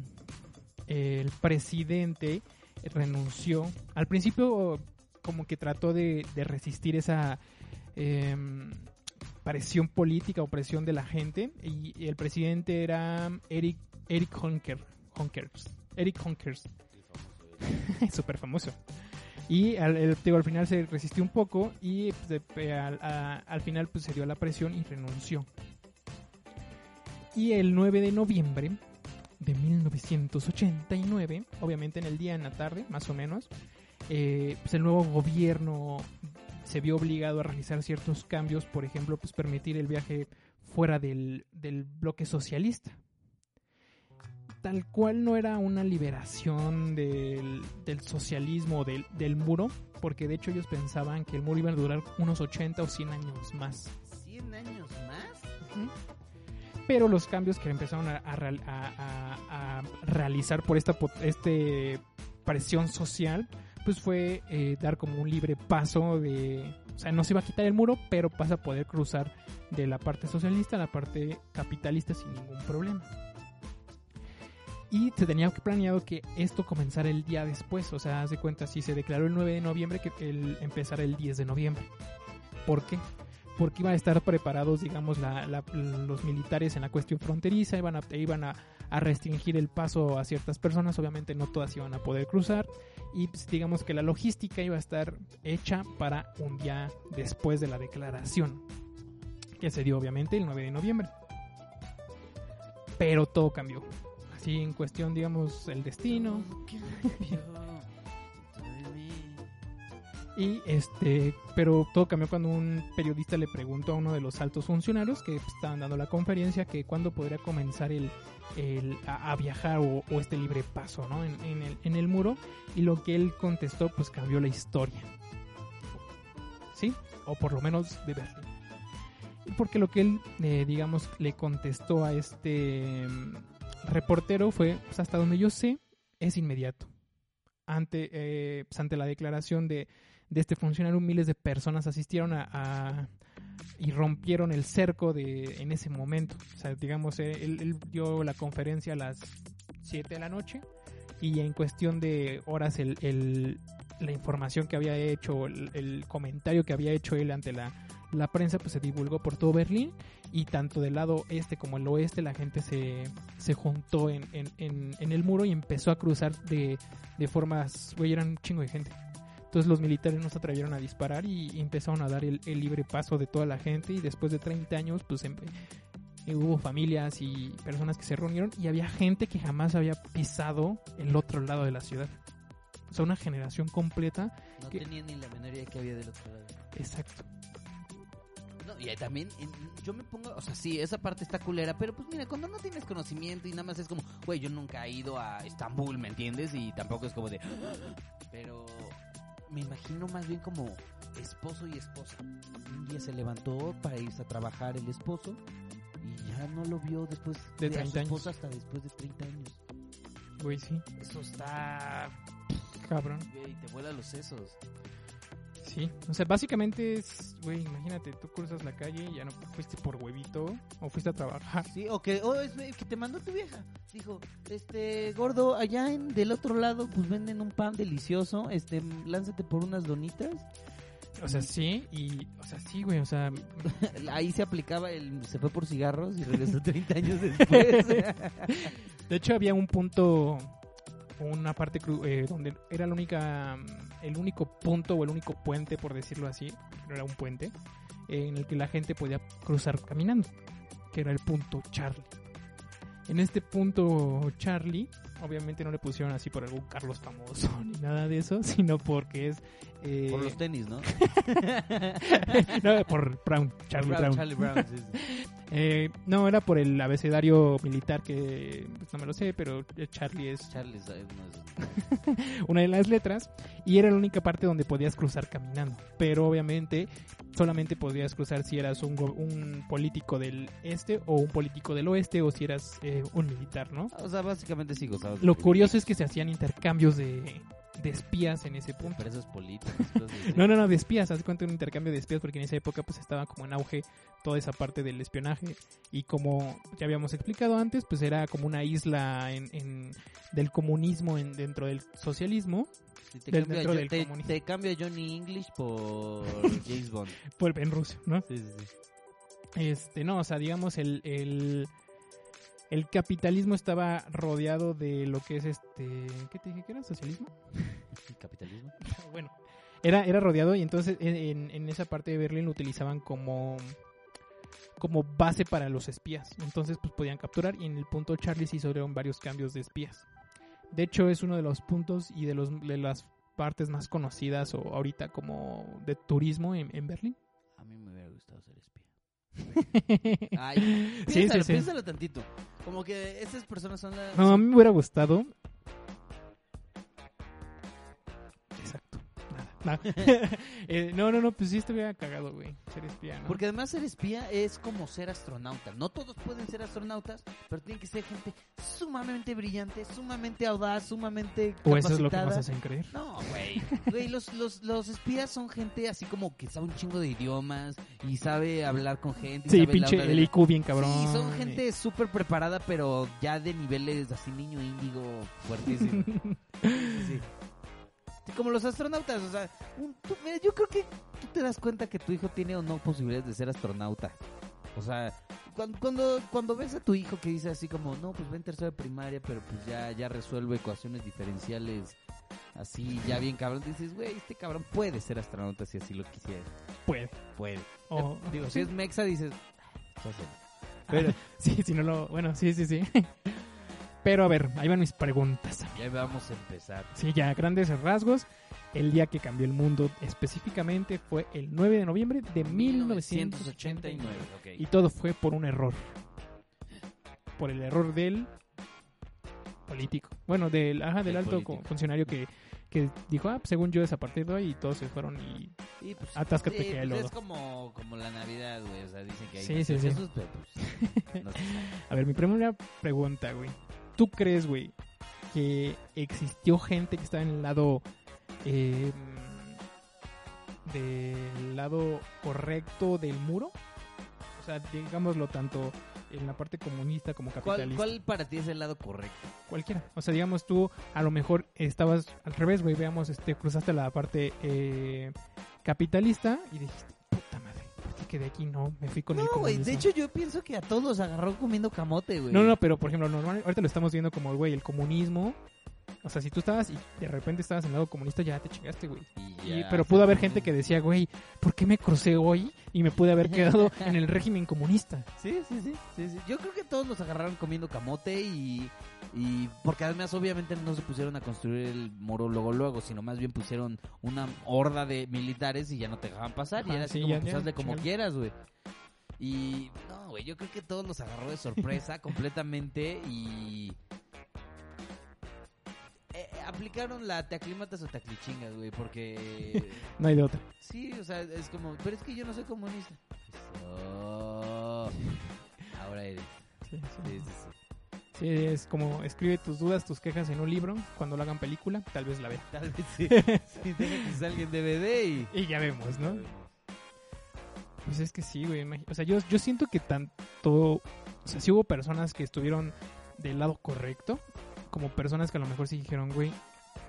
S2: el presidente renunció. Al principio como que trató de, de resistir esa em, presión política o presión de la gente y el presidente era Eric Eric Honker, Honkers, Eric Honkers, súper famoso. Y al, el- digo, al final se resistió un poco y pues, al final pues, se dio la presión y renunció. Y el 9 de noviembre de 1989, obviamente en el día, en la tarde, más o menos, eh, pues el nuevo gobierno se vio obligado a realizar ciertos cambios, por ejemplo, pues permitir el viaje fuera del, del bloque socialista. Tal cual no era una liberación del, del socialismo, del, del muro, porque de hecho ellos pensaban que el muro iba a durar unos 80 o 100 años más.
S1: ¿100 años más?
S2: Pero los cambios que empezaron a, a real- a- a- a realizar por esta este presión social, pues fue eh, dar como un libre paso de... O sea, no se iba a quitar el muro, pero vas a poder cruzar de la parte socialista a la parte capitalista sin ningún problema. Y se tenía planeado que esto comenzara el día después, o sea, haz de cuenta, si se declaró el 9 de noviembre, que el, empezara el 10 de noviembre. ¿Por qué? porque iban a estar preparados, digamos, la- los militares en la cuestión fronteriza, iban, a, iban a, a restringir el paso a ciertas personas, obviamente no todas iban a poder cruzar, y pues, digamos que la logística iba a estar hecha para un día después de la declaración, que se dio obviamente el 9 de noviembre. Pero todo cambió. Así en cuestión, digamos, el destino, Y este, pero todo cambió cuando un periodista le preguntó a uno de los altos funcionarios que pues, estaban dando la conferencia que cuándo podría comenzar el, el- a, viajar o, este libre paso ¿no? en, en el, en el muro y lo que él contestó pues cambió la historia. ¿Sí? O por lo menos de Berlín. Porque lo que él, eh, digamos, le contestó a este mm, reportero fue, pues hasta donde yo sé, es inmediato. Ante, eh, pues, ante la declaración de, de este funcionario, miles de personas asistieron a, a- y rompieron el cerco de en ese momento. O sea, digamos, eh, él, él dio la conferencia a las 7 de la noche y en cuestión de horas el, el- la información que había hecho, el, el comentario que había hecho él ante la, la prensa, pues se divulgó por todo Berlín y tanto del lado este como el oeste la gente se, se juntó en, en, en, en el muro y empezó a cruzar de, de formas, güey, eran un chingo de gente. Entonces los militares no se atrevieron a disparar y, empezaron a dar el, el libre paso de toda la gente y después de 30 años pues em- eh, hubo familias y personas que se reunieron y había gente que jamás había pisado el otro lado de la ciudad. O sea, una generación completa.
S1: No
S2: ¿Qué?
S1: tenía ni la menor idea que había del otro lado.
S2: Exacto.
S1: No, y ahí también yo me pongo, o sea, sí, esa parte está culera, pero pues mira, cuando no tienes conocimiento y nada más es como, güey, yo nunca he ido a Estambul, ¿me entiendes? Y tampoco es como de, pero me imagino más bien como esposo y esposa. Un día se levantó para irse a trabajar el esposo y ya no lo vio después
S2: De
S1: a su
S2: 30 años.
S1: esposa hasta después de 30 años.
S2: Güey, sí.
S1: Eso está,
S2: Cabrón.
S1: güey, te vuela los sesos.
S2: Sí. O sea, básicamente es, güey, imagínate, tú cruzas la calle y ya no fuiste por huevito o fuiste a trabajar.
S1: Sí, o que, o es que te mandó tu vieja. Dijo, este, gordo, allá en del otro lado, pues venden un pan delicioso. Este, lánzate por unas donitas.
S2: O sea, sí, y, o sea, sí, güey, o sea,
S1: Ahí se aplicaba el. Se fue por cigarros y regresó 30 años después.
S2: de hecho había un punto, una parte cru- eh, donde era la única, mm, el único punto o el único puente, por decirlo así, no era un puente, en el que la gente podía cruzar caminando, que era el punto Charlie. En este punto Charlie, obviamente no le pusieron así por algún Carlos famoso ni nada de eso, sino porque es... eh,
S1: por los tenis, ¿no?
S2: no, por Brown, Charlie Brown.
S1: Charlie Brown, sí, sí.
S2: Eh, no, era por el abecedario militar que pues, no me lo sé, pero Charlie es
S1: Charlie es esos.
S2: una de las letras y era la única parte donde podías cruzar caminando. Pero obviamente solamente podías cruzar si eras un, un político del este o un político del oeste o si eras eh, un militar, ¿no?
S1: O sea, básicamente sí gozabas.
S2: Lo curioso es que se hacían intercambios de, de espías en ese punto.
S1: Presos políticos. cosas.
S2: No, no, no, de espías, haz cuenta un intercambio de espías porque en esa época pues estaba como en auge toda esa parte del espionaje y como ya habíamos explicado antes, pues era como una isla en, en- del comunismo en, dentro del socialismo,
S1: te,
S2: del-
S1: cambio
S2: del
S1: te- te a Johnny English por James Bond.
S2: por, en Rusia, ¿no?
S1: Sí, sí, sí.
S2: Este, no, o sea, digamos el, el, el capitalismo estaba rodeado de lo que es este, ¿qué te dije que era? ¿Socialismo?
S1: Capitalismo.
S2: bueno, era, era rodeado y entonces en, en- en esa parte de Berlín lo utilizaban como como base para los espías. Entonces pues podían capturar y en el punto Charlie se hicieron varios cambios de espías. De hecho es uno de los puntos y de, los, de las partes más conocidas o ahorita como de turismo en, en Berlín.
S1: A mí me hubiera gustado ser espía. Ay,
S2: Sí,
S1: piénsalo,
S2: sí, sí.
S1: piénsalo tantito. Como que esas personas son las...
S2: No, a mí me hubiera gustado. Eh, no, no, no, pues sí estuviera cagado, güey. Ser espía, ¿no?
S1: Porque además ser espía es como ser astronauta. No todos pueden ser astronautas, pero tienen que ser gente sumamente brillante, sumamente audaz, sumamente
S2: o eso es lo que
S1: capacitada.
S2: nos hacen creer.
S1: No, güey. Güey, los, los, los espías son gente así como que sabe un chingo de idiomas y sabe hablar con gente. y
S2: Sí,
S1: sabe
S2: pinche el IQ bien cabrón.
S1: Sí, son gente súper preparada, pero ya de niveles así niño índigo fuertísimo. Sí, sí. Como los astronautas, o sea, un- tú- mira, yo creo que tú te das cuenta que tu hijo tiene o no posibilidades de ser astronauta. O sea, cuando, cuando, cuando ves a tu hijo que dice así como, no, pues va en tercero de primaria, pero pues ya, ya resuelve ecuaciones diferenciales así, ya bien cabrón, dices, güey, este cabrón puede ser astronauta si así lo quisiera.
S2: Puede.
S1: Puede.
S2: O-
S1: Digo, si es mexa, dices, "Pues, sí.
S2: Pero, sí, si no lo. Bueno, sí, sí, sí. Pero a ver, ahí van mis preguntas.
S1: ya vamos a empezar.
S2: Sí, ya, grandes rasgos. El día que cambió el mundo específicamente fue el 9 de noviembre de 1989.
S1: ok.
S2: Y todo fue por un error. Por el error del político. Bueno, del, ajá, del alto
S1: político.
S2: funcionario que, que dijo, ah, pues, según yo es a partir de hoy y todos se fueron y...
S1: Y, pues,
S2: Atáscate
S1: sí,
S2: que hay
S1: pues,
S2: lodo.
S1: es como, como la Navidad, güey. O sea, dicen que hay
S2: Sí, sí, sí.
S1: Jesús, pero pues, no.
S2: A ver, mi primera pregunta, güey. ¿Tú crees, güey, que existió gente que estaba en el lado... eh, del lado correcto del muro? O sea, digámoslo tanto en la parte comunista como
S1: ¿Cuál,
S2: capitalista.
S1: ¿Cuál para ti es el lado correcto?
S2: Cualquiera. O sea, digamos, tú a lo mejor estabas al revés, güey. Veamos, este, cruzaste la parte eh, capitalista y dijiste, puta madre, ¿por qué quedé aquí? No, me fui con el
S1: No, güey. De hecho, yo pienso que a todos los agarró comiendo camote, güey.
S2: No, no, pero por ejemplo, normal, ahorita lo estamos viendo como, güey, el comunismo. O sea, si tú estabas y de repente estabas en el lado comunista, ya te chingaste, güey.
S1: Y
S2: pero pudo haber gente que decía, güey, ¿por qué me crucé hoy? Y me pude haber quedado en el régimen comunista.
S1: Sí, sí, sí, sí, sí. Yo creo que todos los agarraron comiendo camote y, y porque además obviamente no se pusieron a construir el muro luego luego, sino más bien pusieron una horda de militares y ya no te dejaban pasar y era así
S2: sí,
S1: como
S2: ya,
S1: pues
S2: ya,
S1: hazle como quieras, güey. Y no, güey, yo creo que todos los agarró de sorpresa completamente y aplicaron la te aclimatas o te aclichingas, güey, porque
S2: No hay de otra.
S1: Sí, o sea, es como, pero es que yo no soy comunista. Ahora eres.
S2: Sí, sí.
S1: Sí, sí,
S2: es como escribe tus dudas, tus quejas en un libro. Cuando lo hagan película, tal vez la vean.
S1: Tal vez sí. sí, deja que salga en DVD y.
S2: Y ya vemos, ¿no? Pues es que sí, güey. O sea, yo, yo siento que tanto. O sea, sí hubo personas que estuvieron del lado correcto, como personas que a lo mejor sí dijeron, güey,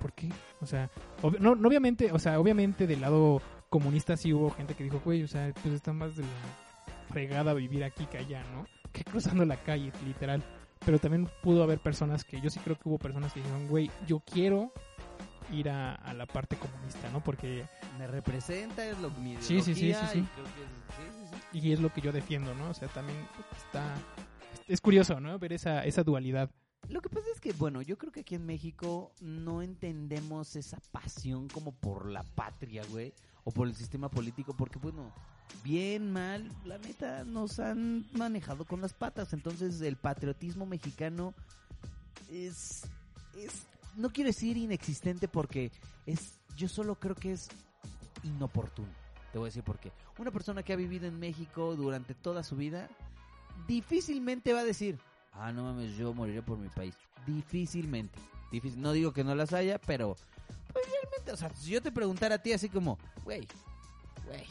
S2: ¿por qué? O sea, ob- no, no obviamente, o sea, obviamente del lado comunista sí hubo gente que dijo, güey, o sea, pues está más de la fregada vivir aquí que allá, ¿no? Que cruzando la calle, literal. Pero también pudo haber personas que, yo sí creo que hubo personas que dijeron, güey, yo quiero ir a, a la parte comunista, ¿no? Porque
S1: Me representa, es lo mi
S2: Sí, sí, sí, sí, sí.
S1: y creo que es- sí, sí, sí.
S2: y es lo que yo defiendo, ¿no? O sea, también está es curioso, ¿no? Ver esa esa dualidad.
S1: Lo que pasa es que, bueno, yo creo que aquí en México no entendemos esa pasión como por la patria, güey, o por el sistema político, porque, bueno, bien, mal, la neta nos han manejado con las patas. Entonces, el patriotismo mexicano es, es, no quiero decir inexistente porque es, yo solo creo que es inoportuno. Te voy a decir por qué. Una persona que ha vivido en México durante toda su vida difícilmente va a decir, ah, no mames, yo moriré por mi país. Difícilmente. Difícil. No digo que no las haya, pero pues realmente, o sea, si yo te preguntara a ti así como, güey, güey,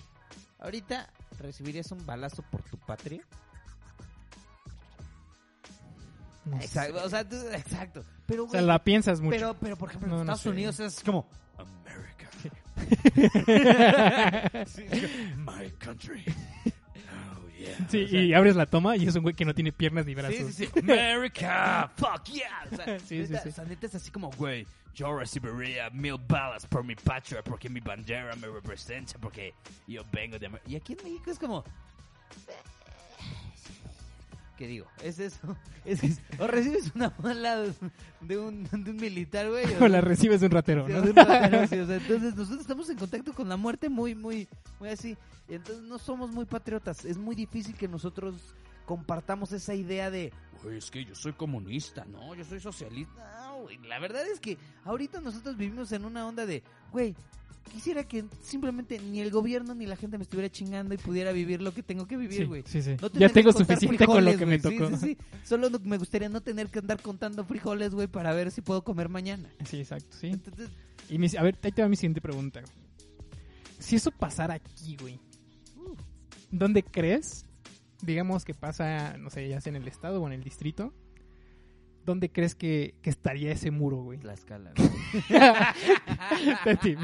S1: ahorita recibirías un balazo por tu patria.
S2: No sé.
S1: Exacto, o sea, tú- exacto. Pero,
S2: O sea,
S1: güey,
S2: la piensas mucho.
S1: pero, pero por ejemplo, en
S2: No, no
S1: Estados
S2: sé.
S1: Unidos es como America. Sí, My country. Yeah.
S2: Sí,
S1: O sea,
S2: y abres la toma y es un güey que no tiene piernas ni brazos.
S1: Sí, sí, sí. America, fuck yeah. O sea,
S2: Sí, sí,
S1: neta,
S2: sí.
S1: o sea, neta es así como, güey, yo recibiría mil balas por mi patria porque mi bandera me representa, porque yo vengo de América. Y aquí en México es como... ¿Qué digo? Es eso. Es, es- o recibes una bala de un, de un militar, güey.
S2: O la recibes de un ratero,
S1: Sí,
S2: ¿no?
S1: de un ratero, sí, o sea, entonces nosotros estamos en contacto con la muerte muy, muy, muy así. Entonces no somos muy patriotas. Es muy difícil que nosotros compartamos esa idea de, güey, es que yo soy comunista, no, yo soy socialista. No, güey, la verdad es que ahorita nosotros vivimos en una onda de, güey, quisiera que simplemente ni el gobierno ni la gente me estuviera chingando y pudiera vivir lo que tengo que vivir, güey.
S2: sí, sí.
S1: No
S2: Ya tengo suficiente con lo que me tocó.
S1: Sí, sí, sí. Solo me gustaría no tener que andar contando frijoles, güey, para ver si puedo comer mañana.
S2: Sí, exacto, sí.
S1: Entonces,
S2: Y mi- a ver, ahí te va mi siguiente pregunta. güey. Si eso pasara aquí, güey, ¿dónde crees? Digamos que pasa, no sé, ya sea en el estado o en el distrito. ¿Dónde crees que, que estaría ese muro, güey?
S1: Tlaxcala.
S2: Tati,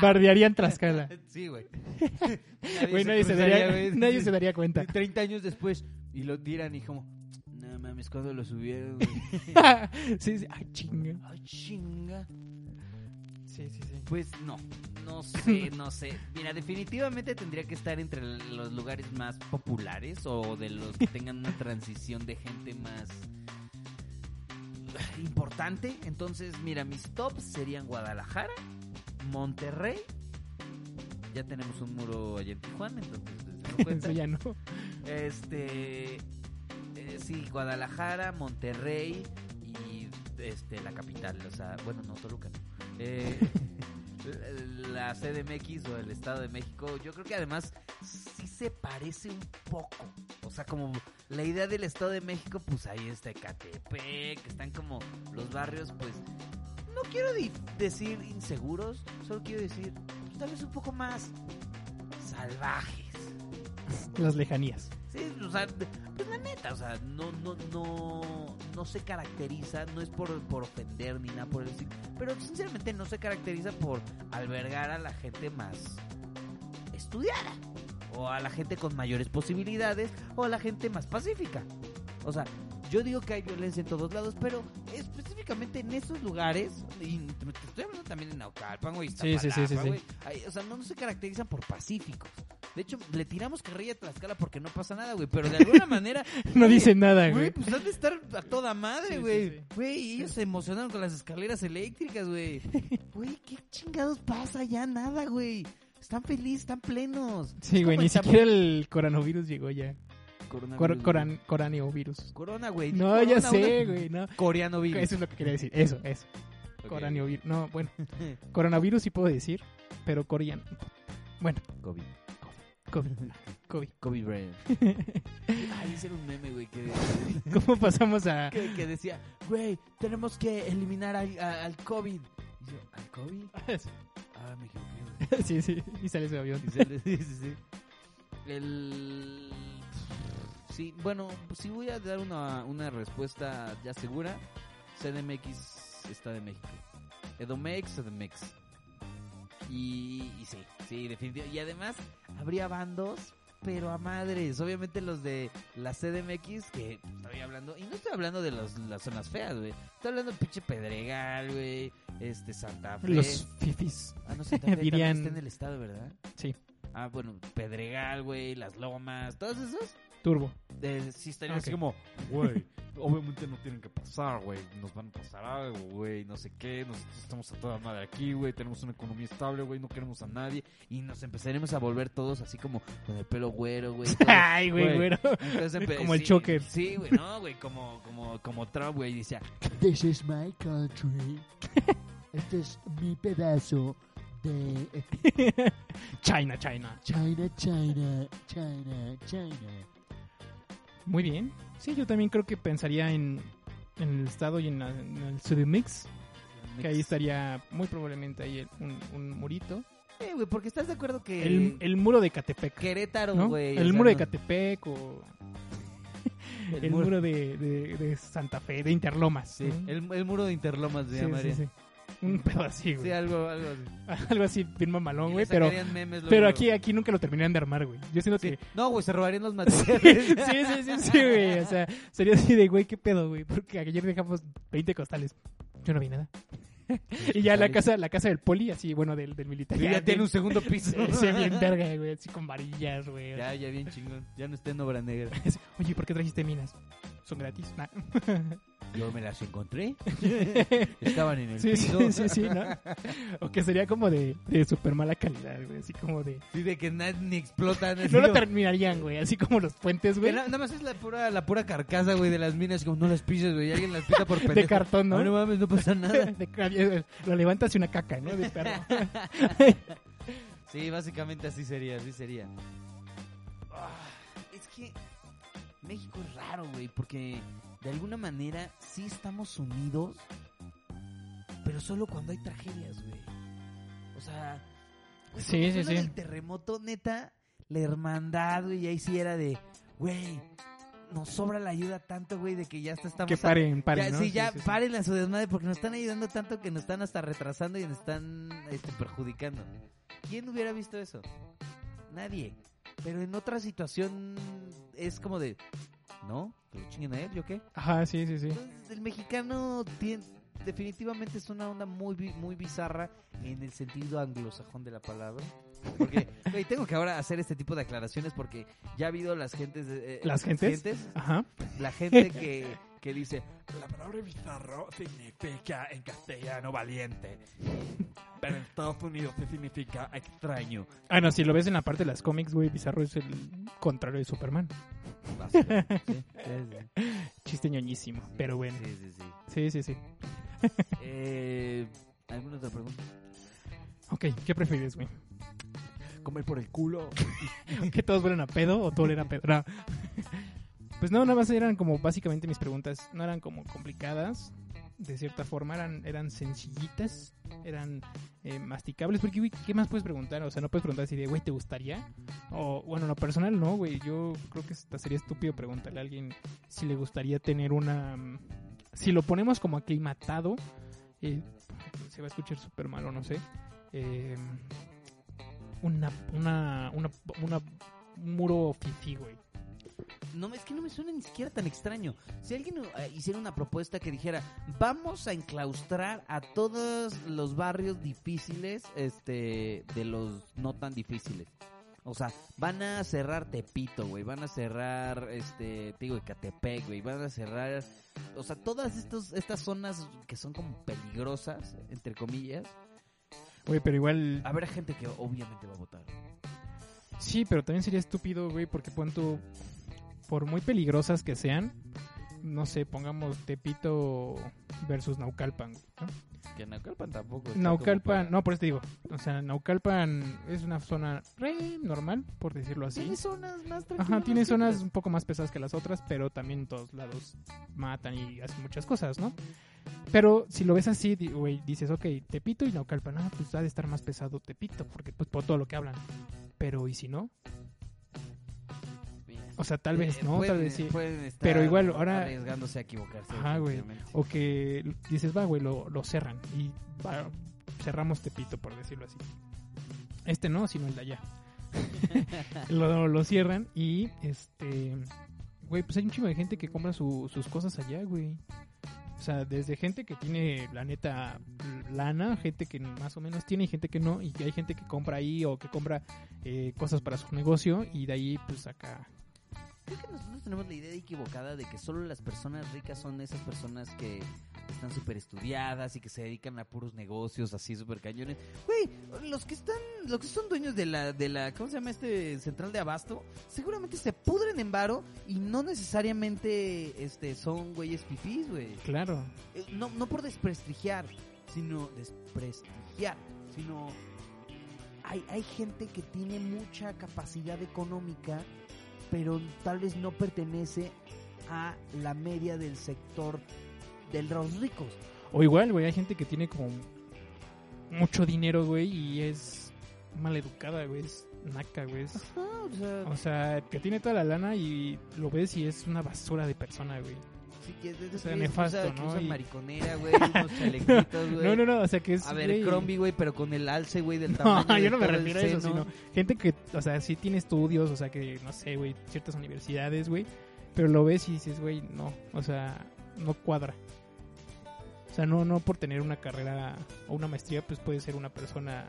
S2: Bardearían Tlaxcala.
S1: Sí, güey.
S2: Güey, nadie, se daría,
S1: güey.
S2: nadie se daría cuenta.
S1: 30 años después y lo tiran y como, no mames, cuando lo subieron, güey.
S2: sí, sí. Ay, chinga.
S1: Ay, chinga.
S2: Sí, sí, sí.
S1: Pues no, no sé, no sé. Mira, definitivamente tendría que estar entre los lugares más populares o de los que tengan una transición de gente más importante. Entonces, mira, mis tops serían Guadalajara, Monterrey. Ya tenemos un muro allá en Tijuana, entonces cuenta.
S2: Eso ya no.
S1: Este. eh, sí, Guadalajara, Monterrey y este la capital. O sea, bueno, no, Toluca no. Eh, la CDMX o el Estado de México, yo creo que además sí se parece un poco. O sea, como la idea del Estado de México, pues ahí está Ecatepec, están como los barrios, pues. No quiero decir inseguros, solo quiero decir pues, tal vez un poco más salvajes.
S2: Las lejanías.
S1: Sí, o sea, pues la neta, o sea, no, no, no, no se caracteriza, no es por, por ofender ni nada por el estilo, pero sinceramente no se caracteriza por albergar a la gente más estudiada, o a la gente con mayores posibilidades, o a la gente más pacífica. O sea, yo digo que hay violencia en todos lados, pero específicamente en esos lugares, y te estoy hablando también en Naucalpan, güey,
S2: Sí, sí, sí, sí.
S1: güey, hay- o sea, no, no se caracterizan por pacíficos. De hecho, le tiramos carrilla a Tlaxcala porque no pasa nada, güey. Pero de alguna manera.
S2: No
S1: oye,
S2: dicen nada,
S1: Güey,
S2: güey.
S1: pues han de estar a toda madre,
S2: sí,
S1: güey.
S2: sí.
S1: Güey, ellos se emocionaron con las escaleras eléctricas, güey. Güey, ¿qué chingados pasa? Ya nada, güey. Están felices, están plenos.
S2: Sí, güey, ni siquiera el coronavirus llegó ya.
S1: Coronavirus,
S2: coran coraniovirus.
S1: Corona, güey.
S2: No,
S1: Corona,
S2: ya sé,
S1: una-
S2: güey, no.
S1: Coreano virus.
S2: Eso es lo que quería decir. Eso, eso.
S1: Ok.
S2: Coraniovirus. No, bueno. Coronavirus sí puedo decir, pero coreano. Bueno,
S1: COVID.
S2: COVID. COVID.
S1: COVID Brian. Ay, ese era un meme, güey, que,
S2: ¿Cómo pasamos a...?
S1: que, que decía, güey, tenemos que eliminar al, a- al COVID. Y yo, ¿al COVID? Ah, me equivoqué, güey.
S2: sí, sí, y sale ese avión.
S1: Y se- sí, sí, sí. El... Sí, bueno, pues si voy a dar una, una respuesta ya segura, CDMX está de México. Edomex, CDMX. Y, y sí, sí, definitivamente. Y además, habría bandos, pero a madres. Obviamente los de la CDMX, que estoy hablando. Y no estoy hablando de los, las zonas feas, güey. Estoy hablando de pinche Pedregal, güey. Este, Santa Fe.
S2: Los fifis.
S1: Ah, no, Santa Fe también
S2: dirían-
S1: está en el estado, ¿verdad?
S2: Sí.
S1: Ah, bueno, Pedregal, güey, Las Lomas, todos esos.
S2: Turbo.
S1: eh, sí estarían así como, güey, obviamente no tienen que pasar, güey. Nos van a pasar algo, güey, no sé qué. Nosotros estamos a toda madre aquí, güey. Tenemos una economía estable, güey. No queremos a nadie. Y nos empezaremos a volver todos así como con el pelo güero, güey.
S2: Ay, güey,
S1: Güey.
S2: güero.
S1: Entonces,
S2: Como el Joker.
S1: Sí, güey, no, güey, como, como, como Trump, güey, decía,
S3: This is my country. Este es mi pedazo de
S2: China, China.
S3: China, China, China, China.
S2: Muy bien. Sí, yo también creo que pensaría en, en el estado y en, la- en el. Que ahí estaría muy probablemente ahí el- un, un murito.
S1: Eh, güey, porque estás de acuerdo que
S2: El, el muro de Catepec.
S1: Querétaro,
S2: ¿no?
S1: güey.
S2: El
S1: sea,
S2: muro de Catepec o
S1: El
S2: el,
S1: muro-
S2: muro, de, de- de Santa Fe, de Interlomas.
S1: Sí,
S2: ¿no?
S1: el, el muro de Interlomas se
S2: Sí, sí, sí. Un pedo así, güey.
S1: Sí, algo, algo así.
S2: Algo así, bien mamalón, güey. Pero,
S1: memes
S2: pero aquí, aquí nunca lo terminarían de armar, güey. Yo siento
S1: Sí.
S2: que...
S1: No, güey, se robarían los
S2: sí,
S1: materiales.
S2: sí, sí, sí, güey. O sea, sería así de, güey, ¿qué pedo, güey? Porque ayer dejamos 20 costales. Yo no vi nada. y ya la casa, la casa del poli, así, bueno, del, del militar.
S1: Y ya tiene un segundo piso.
S2: Sí, bien verga, güey. Así con varillas, güey.
S1: Ya, ya bien chingón. Ya no está en obra negra.
S2: Oye, ¿por qué trajiste minas? Son gratis. Nah.
S1: Yo me las encontré. Estaban en el
S2: Sí, sí,
S1: piso.
S2: sí, sí, ¿no? O que sería como de, de súper mala calidad, güey. Así como de...
S1: Sí, de que nada ni explotan.
S2: No lo terminarían, güey. Así como los puentes, güey.
S1: na- Nada más es la pura, la pura carcasa, güey, de las minas. Como no las pises, güey. Alguien las pisa por pendejo.
S2: De cartón, ¿no?
S1: Ah, no mames, no pasa nada.
S2: De lo levantas y una caca, ¿no? De perro.
S1: Sí, básicamente así sería, así sería. Es que México es raro, güey, porque de alguna manera sí estamos unidos, pero solo cuando hay tragedias, güey. O sea,
S2: Sí,
S1: del terremoto, neta, la hermandad, güey, ahí sí era de, güey, nos sobra la ayuda tanto, güey, de que ya hasta estamos...
S2: que paren, paren,
S1: ya,
S2: ¿no?
S1: sí, ya
S2: sí, sí.
S1: paren a su desmadre porque nos están ayudando tanto que nos están hasta retrasando y nos están este, perjudicando. ¿Quién hubiera visto eso? Nadie. Pero en otra situación es como de, ¿no? Que lo chinguen a él, ¿yo qué?
S2: Ajá, sí, sí, sí.
S1: Entonces, el mexicano tiene, definitivamente es una onda muy, muy bizarra en el sentido anglosajón de la palabra. Porque, tengo que ahora hacer este tipo de aclaraciones porque ya ha habido las gentes... eh,
S2: ¿Las gentes? Ajá.
S1: la gente que, que dice,
S4: La palabra bizarro significa en castellano valiente. Pero en Estados Unidos se significa extraño.
S2: Ah, no, si lo ves en la parte de las cómics, güey, Bizarro es el contrario de Superman.
S1: basura. Sí, sí,
S2: Chiste ñoñísimo, pero bueno.
S1: sí, sí, sí.
S2: Sí, sí, sí.
S1: Eh, ¿Alguna otra pregunta?
S2: Ok, ¿qué prefieres, güey?
S4: Comer por el culo.
S2: ¿Que todos vuelan a pedo o tú oler a pedo? No. Pues no, nada más eran como básicamente mis preguntas. No eran como complicadas. De cierta forma, eran, eran sencillitas. Eran eh, masticables. Porque, güey, ¿qué más puedes preguntar? O sea, no puedes preguntar así de, güey, ¿te gustaría? O, bueno, en lo personal, no, güey. Yo creo que hasta sería estúpido preguntarle a alguien si le gustaría tener una. mm, Si lo ponemos como aclimatado, eh, se va a escuchar súper malo, no sé. Eh, una, una, una, una, un muro fifi, güey.
S1: No, es que no me suena ni siquiera tan extraño. Si alguien eh, hiciera una propuesta que dijera, vamos a enclaustrar a todos los barrios difíciles, este, de los no tan difíciles. O sea, van a cerrar Tepito, güey, van a cerrar, este, te digo, Ecatepec, güey, van a cerrar, o sea, todas estos, estas zonas que son como peligrosas, entre comillas,
S2: Güey, pero igual.
S1: habrá gente que obviamente va a votar.
S2: Sí, pero también sería estúpido, güey, porque tú. Por muy peligrosas que sean, no sé, pongamos Tepito versus Naucalpan. ¿no?
S1: Que Naucalpan tampoco. está
S2: Naucalpan, no, por eso te digo. O sea, Naucalpan es una zona re normal, por decirlo así.
S1: Tiene zonas más tranquilas.
S2: Ajá, tiene zonas un poco más pesadas que las otras, pero también en todos lados matan y hacen muchas cosas, ¿no? Pero si lo ves así, güey, dices, ok, Tepito y Naucalpan, ah, pues ha de estar más pesado Tepito, porque pues por todo lo que hablan. Pero, ¿y si no? O sea, tal vez,
S1: Eh,
S2: ¿no?
S1: pueden-
S2: tal vez sí.
S1: estar
S2: Pero igual, ahora-
S1: Arriesgándose a equivocarse.
S2: Ajá, güey. O que dices, va, güey, lo, lo cerran y va, cerramos Tepito, por decirlo así. Este no, sino el de allá. lo, lo cierran y este güey, pues hay un chingo de gente que compra su- sus cosas allá, güey. O sea, desde gente que tiene, la neta, lana, gente que más o menos tiene y gente que no, y que hay gente que compra ahí o que compra eh, cosas para su negocio y de ahí, pues acá.
S1: Creo que nosotros tenemos la idea equivocada de que solo las personas ricas son esas personas que están súper estudiadas y que se dedican a puros negocios así súper cañones. Güey, los que están, los que son dueños de la, de la, ¿cómo se llama este central de abasto? Seguramente se pudren en varo y no necesariamente, este, son güeyes fifís, güey.
S2: Claro.
S1: Eh, No, no por desprestigiar, sino desprestigiar, sino hay, hay gente que tiene mucha capacidad económica, pero tal vez no pertenece a la media del sector de los ricos.
S2: O igual, güey, hay gente que tiene como mucho dinero, güey, y es maleducada, güey, es naca, güey. es-
S1: Ah, o sea,
S2: O sea, que tiene toda la lana y lo ves y es una basura de persona, güey.
S1: Sí que es de esos
S2: sea,
S1: que
S2: nefasto,
S1: usa- que
S2: ¿no?
S1: usan
S2: Y-
S1: mariconera, güey, unos chalequitos, güey.
S2: No, no, no, o sea que es...
S1: A ver,
S2: güey,
S1: Crombie, güey, pero con el alce, güey, del
S2: No,
S1: tamaño de
S2: yo no me refiero a eso, sino gente que, o sea, sí tiene estudios, o sea, que, no sé, güey, ciertas universidades, güey, pero lo ves y dices, güey, no, o sea, no cuadra. O sea, no, no por tener una carrera o una maestría, pues puedes ser una persona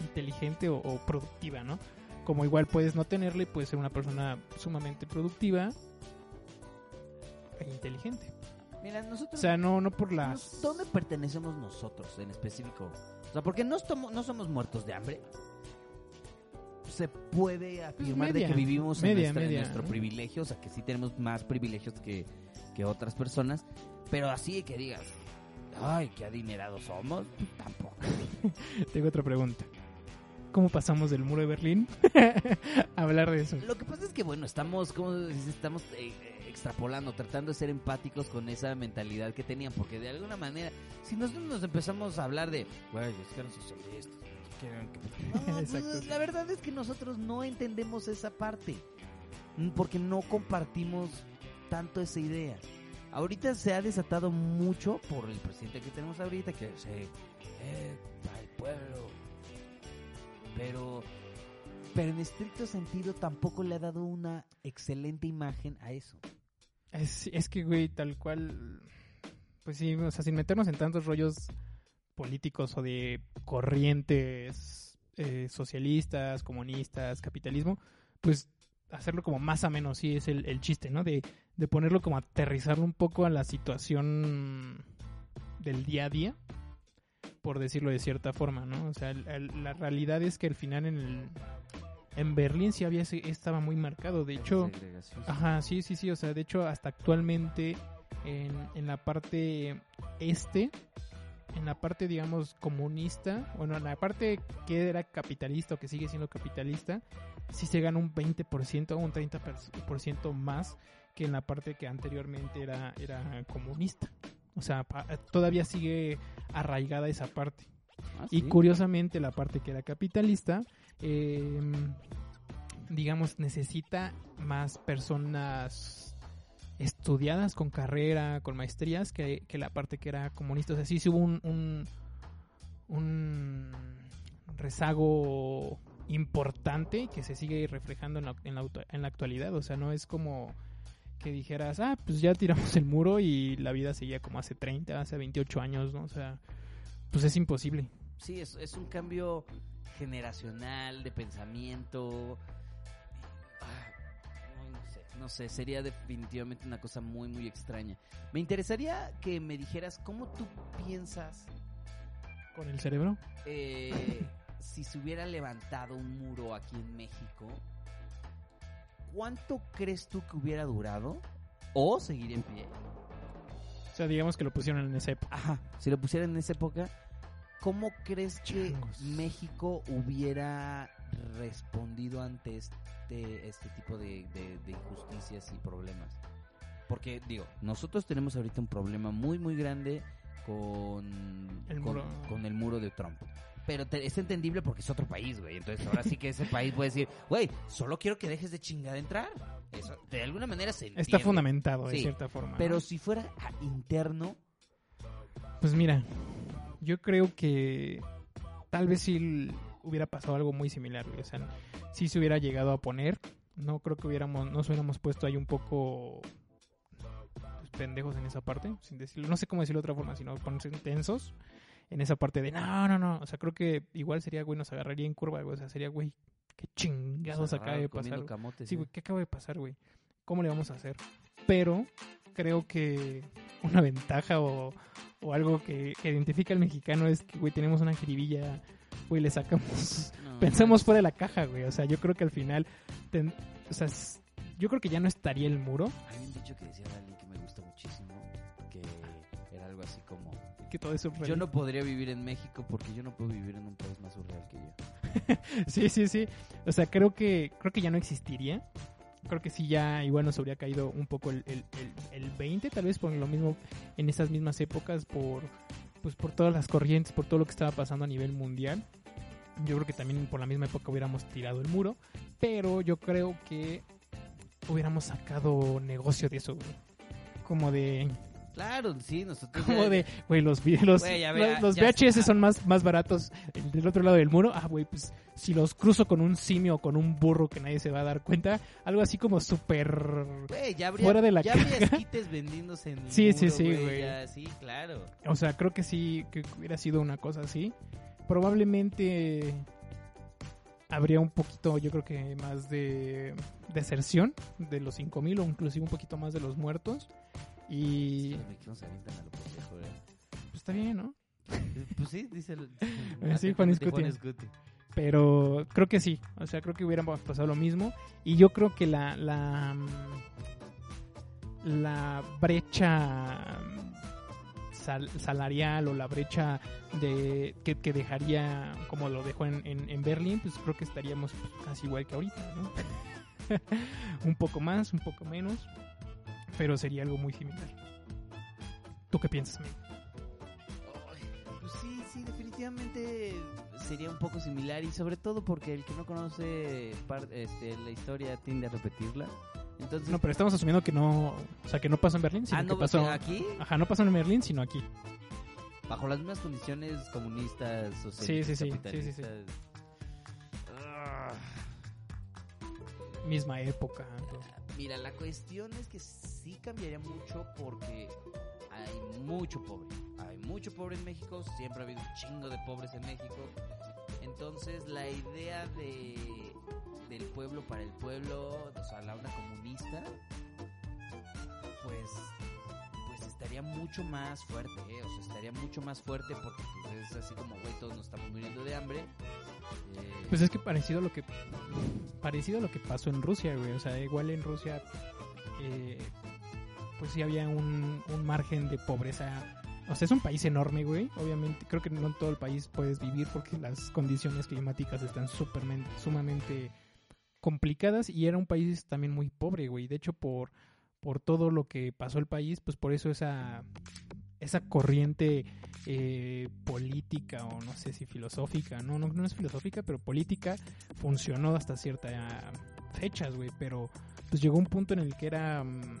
S2: inteligente o, o productiva, ¿no? Como igual puedes no tenerle, puedes ser una persona sumamente productiva e inteligente.
S1: Mira, nosotros
S2: O sea, no, no por las...
S1: ¿Dónde pertenecemos nosotros en específico? O sea, porque no, estomo- no somos muertos de hambre. Se puede afirmar
S2: media,
S1: de que vivimos en,
S2: media,
S1: en nuestro
S2: ¿no?
S1: privilegio, o sea, que sí tenemos más privilegios que, que otras personas, pero así que digas, ay, qué adinerados somos, pues, tampoco.
S2: Tengo otra pregunta. ¿Cómo pasamos del muro de Berlín a hablar de eso?
S1: Lo que pasa es que, bueno, estamos, ¿cómo se dice? Estamos eh, eh, extrapolando, tratando de ser empáticos con esa mentalidad que tenían, porque de alguna manera, si nosotros nos empezamos a hablar de, güey, es que eran socialistas, que eran que-". No, pues, la verdad es que nosotros no entendemos esa parte, mm, porque no compartimos tanto esa idea. Ahorita se ha desatado mucho por el presidente que tenemos ahorita, que es eh, eh, el pueblo. Pero, pero en estricto sentido tampoco le ha dado una excelente imagen a eso.
S2: Es, es que, güey, tal cual. Pues sí, o sea, sin meternos en tantos rollos políticos o de corrientes eh, socialistas, comunistas, capitalismo, pues hacerlo como más ameno, sí es el, el chiste, ¿no? De, de ponerlo como aterrizarlo un poco a la situación del día a día, por decirlo de cierta forma, ¿no? O sea, la realidad es que al final en el, en Berlín sí había estaba muy marcado, de hecho, Ajá, sí, sí, sí. O sea, de hecho, hasta actualmente en, en la parte este, en la parte, digamos, comunista, bueno, en la parte que era capitalista o que sigue siendo capitalista, sí se gana un 20% o un 30% más que en la parte que anteriormente era, era comunista. O sea, pa- todavía sigue arraigada esa parte.
S1: Ah,
S2: Y curiosamente la parte que era capitalista, eh, digamos, necesita más personas estudiadas con carrera, con maestrías, que, que la parte que era comunista. O sea, sí, sí hubo un, un, un rezago importante que se sigue reflejando en la, en, la, en la actualidad. O sea, no es como que dijeras, ah, pues ya tiramos el muro y la vida seguía como hace 30, hace 28 años, ¿no? O sea, pues es imposible.
S1: Sí, es, es un cambio generacional de pensamiento. Ah, no, sé, no sé, sería definitivamente una cosa muy, muy extraña. Me interesaría que me dijeras cómo tú piensas
S2: Con el cerebro.
S1: eh, si se hubiera levantado un muro aquí en México, ¿cuánto crees tú que hubiera durado? ¿O seguiría en pie?
S2: O sea, digamos que lo pusieron en esa época.
S1: Ajá, si lo pusieran en esa época, ¿cómo crees que. México hubiera respondido ante este, este tipo de, de- de injusticias y problemas? Porque, digo, nosotros tenemos ahorita un problema muy, muy grande con,
S2: El
S1: con,
S2: muro.
S1: con el muro de Trump. Pero te- es entendible porque es otro país, güey. Entonces ahora sí que ese país puede decir, güey, solo quiero que dejes de chingar de entrar. Eso, de alguna manera se entiende.
S2: Está fundamentado de
S1: Sí,
S2: cierta forma.
S1: Pero
S2: ¿no?
S1: si fuera interno,
S2: Pues mira, yo creo que tal vez sí hubiera pasado algo muy similar, güey. O sea, sí se hubiera llegado a poner. No creo que hubiéramos, nos hubiéramos puesto ahí un poco pues, pendejos en esa parte, sin decirlo, no sé cómo decirlo de otra forma, sino ponerse tensos en esa parte de no, no, no. O sea, creo que igual sería, güey, nos agarraría en curva, güey. O sea, sería, güey, qué chingados acaba de pasar.
S1: Camotes,
S2: Sí,
S1: ¿eh?
S2: güey, ¿qué acaba de pasar, güey? ¿Cómo le vamos a hacer? Pero creo que una ventaja o, o algo que, que identifica al mexicano es que, güey, tenemos una jiribilla, güey, le sacamos...
S1: No,
S2: Pensamos fuera de la caja, güey. O sea, yo creo que al final... ten- o sea, yo creo que ya no estaría el muro.
S1: Hay un dicho que decía alguien que me gusta muchísimo, que era algo así como...
S2: Que todo eso...
S1: Yo no podría vivir en México porque yo no puedo vivir en un país más surreal que yo.
S2: Sí, sí, sí. O sea, creo que creo que ya no existiría. Creo que sí ya igual nos habría caído un poco el, el, el, el 20, tal vez por lo mismo en esas mismas épocas, por pues por todas las corrientes, por todo lo que estaba pasando a nivel mundial. Yo creo que también por la misma época hubiéramos tirado el muro, pero yo creo que hubiéramos sacado negocio de eso. Como de
S1: Claro, sí, nosotros...
S2: como de, güey, los, los,
S1: ya
S2: los, VHS son más, más baratos del otro lado del muro. Ah, güey, pues si los cruzo con un simio o con un burro que nadie se va a dar cuenta, algo así como súper... Fuera de la
S1: ya habría esquites vendiéndose en el
S2: Sí, sí,
S1: muro,
S2: sí, güey.
S1: Sí, claro.
S2: O sea, creo que sí, que hubiera sido una cosa así. Probablemente habría un poquito, yo creo que más de deserción de los 5000 o inclusive un poquito más de los muertos. Y
S1: Los mexicanos se avientan a lo pendejo, ¿eh?
S2: pues está bien, ¿no?
S1: Pues sí, dice el...
S2: Eh, sí, Juan Escutia. Pero creo que sí. O sea, creo que hubiéramos pasado lo mismo. Y yo creo que la. La, mm, la brecha mm, sal- salarial o la brecha de que, que dejaría como lo dejó en, en, en Berlín, pues creo que estaríamos pues, casi igual que ahorita, ¿no? un poco más, un poco menos. Pero sería algo muy similar. ¿Tú qué piensas, amigo?
S1: Ay, Pues sí, sí, definitivamente sería un poco similar y sobre todo porque el que no conoce este, la historia tiende a repetirla. Entonces,
S2: No, pero estamos asumiendo que no. O sea, que no pasó en Berlín, sino
S1: ah, no,
S2: que pasó.
S1: aquí,
S2: Ajá, no pasó en Berlín, sino aquí.
S1: bajo las mismas condiciones comunistas,
S2: Sí,
S1: socialistas,
S2: sí, sí,
S1: capitalistas.
S2: sí, sí,
S1: Ah,
S2: Misma época.
S1: Mira, la cuestión es que sí cambiaría mucho porque hay mucho pobre. Hay mucho pobre en México, siempre ha habido un chingo de pobres en México. Entonces, la idea de del pueblo para el pueblo, o sea, la onda comunista, pues estaría mucho más fuerte, ¿eh? o sea, estaría mucho más fuerte porque pues, es así como, güey, todos nos estamos muriendo de hambre. Eh,
S2: Pues es que parecido a lo que parecido a lo que pasó en Rusia, güey. O sea, igual en Rusia, eh, pues sí había un, un margen de pobreza. O sea, es un país enorme, güey. Obviamente, creo que no en todo el país puedes vivir porque las condiciones climáticas están supermen- sumamente complicadas y era un país también muy pobre, güey. De hecho, por, por todo lo que pasó el país, pues por eso esa, esa corriente eh, política o no sé si filosófica, no, no, no es filosófica, pero política funcionó hasta ciertas fechas, güey, pero pues llegó un punto en el que era mm,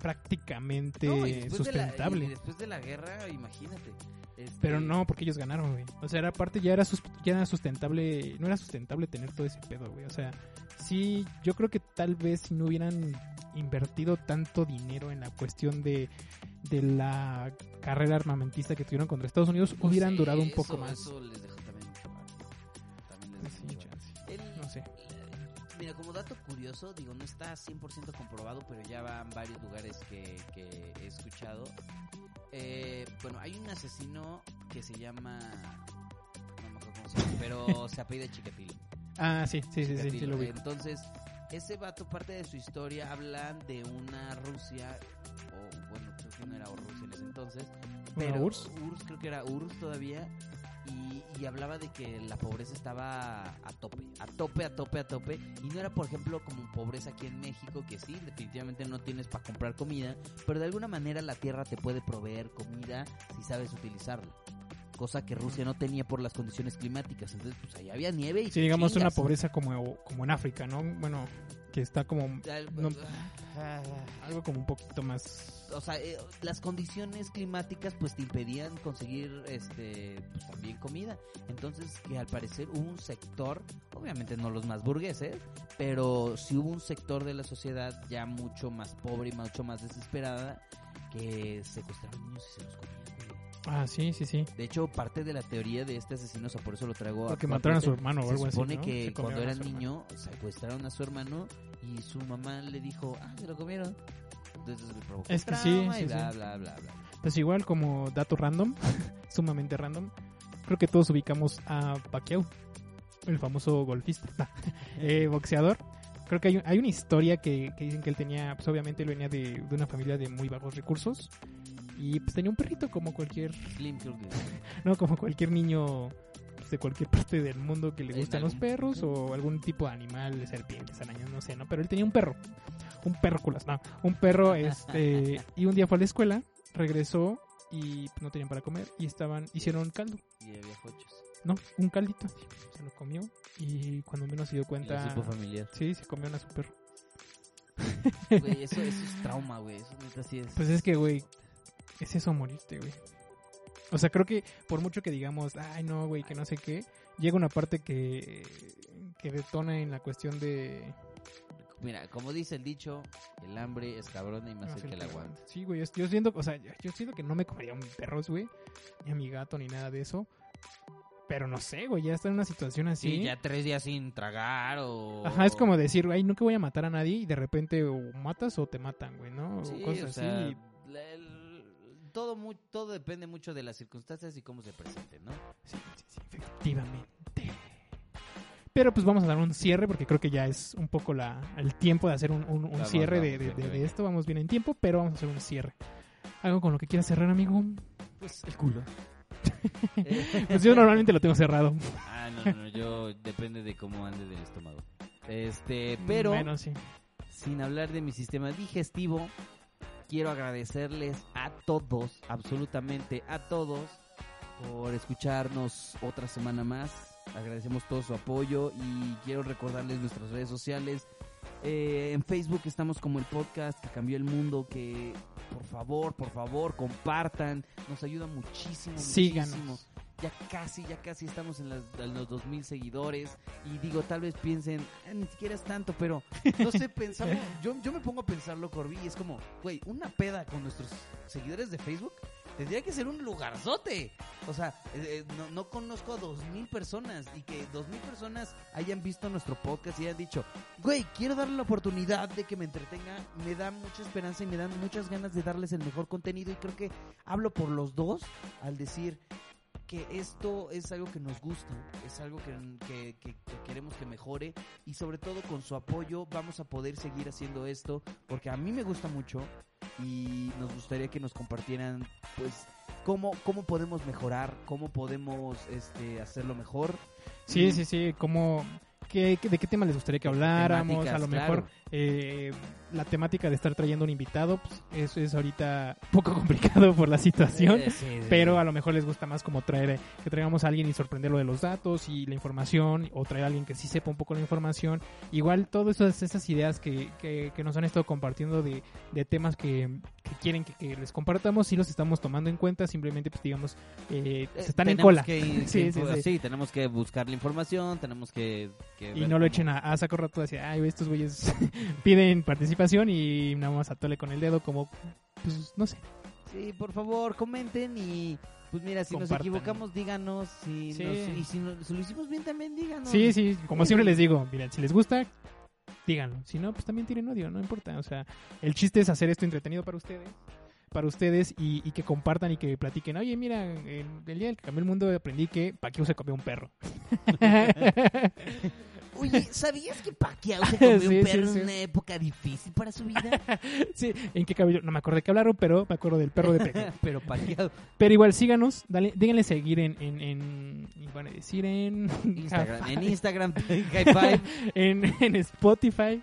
S2: prácticamente
S1: no, y después de la-
S2: sustentable.
S1: y después de la guerra, imagínate. este,
S2: Pero no, porque ellos ganaron, güey. O sea, era aparte ya era, ya era sustentable, no era sustentable tener todo ese pedo, güey. O sea, sí, yo creo que tal vez si no hubieran invertido tanto dinero en la cuestión de, de la carrera armamentista que tuvieron contra Estados Unidos,
S1: no
S2: hubieran
S1: sé,
S2: durado un
S1: eso-
S2: poco más.
S1: Eso les también mucho. También les
S2: Pues sí,
S1: mucho. El-
S2: No sé.
S1: Mira, como dato curioso, digo, no está 100% comprobado, pero ya van varios lugares que, que he escuchado. Eh, bueno, hay un asesino que se llama... No me acuerdo cómo se llama, pero se apellida Chiquetilo.
S2: Ah, sí, sí, sí, sí, sí, lo vi.
S1: Entonces, ese vato, parte de su historia, hablan de una Rusia, o bueno, creo que no era Rusia en ese entonces,
S2: ¿Una
S1: pero
S2: URSS?
S1: creo que era URSS todavía. Y, y hablaba de que la pobreza estaba a tope, a tope, a tope, a tope. Y no era, por ejemplo, como pobreza aquí en México, que sí, definitivamente no tienes para comprar comida, pero de alguna manera la tierra te puede proveer comida si sabes utilizarla. Cosa que Rusia no tenía por las condiciones climáticas. Entonces, pues allá había nieve y
S2: Sí, digamos una pobreza como, como en África, ¿no? Bueno, que está como No.
S1: ah,
S2: algo como un poquito más
S1: o sea, eh, las condiciones climáticas pues te impedían conseguir este pues también comida. Entonces, que al parecer hubo un sector, obviamente no los más burgueses, pero sí hubo un sector de la sociedad ya mucho más pobre y mucho más desesperada que secuestraban niños y se los comían.
S2: Ah, sí, sí, sí.
S1: De hecho, parte de la teoría de este asesino, o sea, por eso lo traigo
S2: Porque
S1: a
S2: mataron a su hermano o
S1: se
S2: algo así,
S1: supone
S2: ¿no?
S1: que
S2: Se
S1: cuando era niño secuestraron a su hermano y su mamá le dijo, ah, se lo comieron. Entonces le provocó
S2: Es que sí, sí,
S1: y bla,
S2: sí.
S1: bla, bla, bla.
S2: Pues igual como dato random, sumamente random, creo que todos ubicamos a Pacquiao, el famoso golfista, eh, boxeador. Creo que hay, hay una historia que, que dicen que él tenía, pues obviamente él venía de, de una familia de muy bajos recursos y pues tenía un perrito como cualquier,
S1: Slim creo que
S2: no como cualquier niño pues, de cualquier parte del mundo que le gustan los perros o algún tipo de animal, de serpientes, arañas, no sé, ¿no? Pero él tenía un perro, un perro culas, no, un perro, este, y un día fue a la escuela, regresó y pues, no tenían para comer y estaban, hicieron caldo,
S1: y había jochos.
S2: no, un caldito, se lo comió y cuando menos se dio cuenta,
S1: tipo familiar.
S2: sí, se comió a su perro.
S1: Güey, eso, eso es trauma, güey. Eso neta sí es.
S2: Pues es que, güey, es eso morirte, güey. O sea, creo que por mucho que digamos, ay, no, güey, que no sé qué, llega una parte que, que detona en la cuestión de...
S1: Mira, como dice el dicho, el hambre es cabrona y más el que la aguanta.
S2: Sí, güey, yo, siento, o sea, yo siento que no me comería un perros, güey, ni a mi gato, ni nada de eso. Pero no sé, güey, ya está en una situación así.
S1: Sí, ya tres días sin tragar o...
S2: Ajá, es como decir, ay, nunca voy a matar a nadie y de repente o matas o te matan, güey, ¿no? O cosas
S1: o sea,
S2: así.
S1: Todo, mu- todo depende mucho de las circunstancias y cómo se presenten, ¿no?
S2: Sí, sí, sí, efectivamente. Pero pues vamos a dar un cierre porque creo que ya es un poco la, el tiempo de hacer un, un- un
S1: Vamos,
S2: cierre de,
S1: vamos,
S2: de-
S1: bien,
S2: de-
S1: bien.
S2: de esto. Vamos bien en tiempo, pero vamos a hacer un cierre. ¿Algo con lo que quieras cerrar, amigo?
S1: Pues el culo.
S2: Pues yo normalmente lo tengo cerrado.
S1: Ah, no, no, no, yo depende de cómo ande del estómago. Este, pero
S2: Bueno, sí.
S1: sin hablar de mi sistema digestivo, quiero agradecerles a todos, absolutamente a todos, por escucharnos otra semana más. Agradecemos todo su apoyo y quiero recordarles nuestras redes sociales. Eh, en Facebook estamos como el podcast que cambió el mundo, que por favor, por favor, compartan. Nos ayuda muchísimo, muchísimo. Ya casi, ya casi estamos en, las- en los 2000 seguidores. Y digo, tal vez piensen, "Ah, ni siquiera es tanto, pero no sé, pensamos. Yo, yo me pongo a pensarlo, Corby, y es como, güey, una peda con nuestros seguidores de Facebook tendría que ser un lugarzote. O sea, eh, eh, no, no conozco a 2000 personas y que 2000 personas hayan visto nuestro podcast y hayan dicho, güey, quiero darle la oportunidad de que me entretenga. Me da mucha esperanza y me dan muchas ganas de darles el mejor contenido. Y creo que hablo por los dos al decir que esto es algo que nos gusta, es algo que, que- que- que queremos que mejore y sobre todo con su apoyo vamos a poder seguir haciendo esto porque a mí me gusta mucho y nos gustaría que nos compartieran pues cómo, cómo podemos mejorar, cómo podemos este, hacerlo mejor.
S2: Sí,
S1: Y-
S2: sí, sí. Como, ¿qué, qué- ¿De qué tema les gustaría que habláramos? A lo
S1: claro.
S2: mejor eh, la temática de estar trayendo un invitado, pues, eso es ahorita un poco complicado por la situación.
S1: Eh, sí, sí,
S2: pero
S1: sí.
S2: a lo mejor les gusta más como traer eh, que traigamos a alguien y sorprenderlo de los datos y la información o traer a alguien que sí sepa un poco la información igual todas esas, esas ideas que, que, que nos han estado compartiendo de, de temas que, que quieren que, les compartamos sí los estamos tomando en cuenta simplemente pues digamos eh,
S1: Eh,
S2: se están en
S1: tenemos
S2: cola
S1: ir-
S2: Sí, sí, sí.
S1: tenemos que buscar la información, tenemos que...
S2: y no lo
S1: cómo-
S2: echen a, a saco rato así ay estos güeyes piden participación y nada más atole con el dedo como pues no sé
S1: Sí, por favor, comenten y pues mira, si nos
S2: Compartan.
S1: equivocamos, díganos. Si
S2: Sí.
S1: nos- y si, si lo hicimos bien también, díganos.
S2: Sí, sí, como siempre les digo, miren, si les gusta, díganlo. Si no, pues también tienen odio, no importa. O sea, el chiste es hacer esto entretenido para ustedes, para ustedes y, y que compartan y que platiquen. Oye, mira, el, el día del que cambió el mundo aprendí que Paquiao se comió un perro.
S1: Oye, ¿sabías que Pacquiao se comió
S2: Sí,
S1: un perro
S2: sí.
S1: en una época difícil para su vida?
S2: sí, ¿en qué cabello? No me acuerdo de qué hablaron, pero me acuerdo del perro de Paquiao.
S1: Pero Pacquiao,
S2: Pero igual síganos, dale, díganle seguir en, en, en van a decir en
S1: Instagram, en Instagram,
S2: en, en Spotify.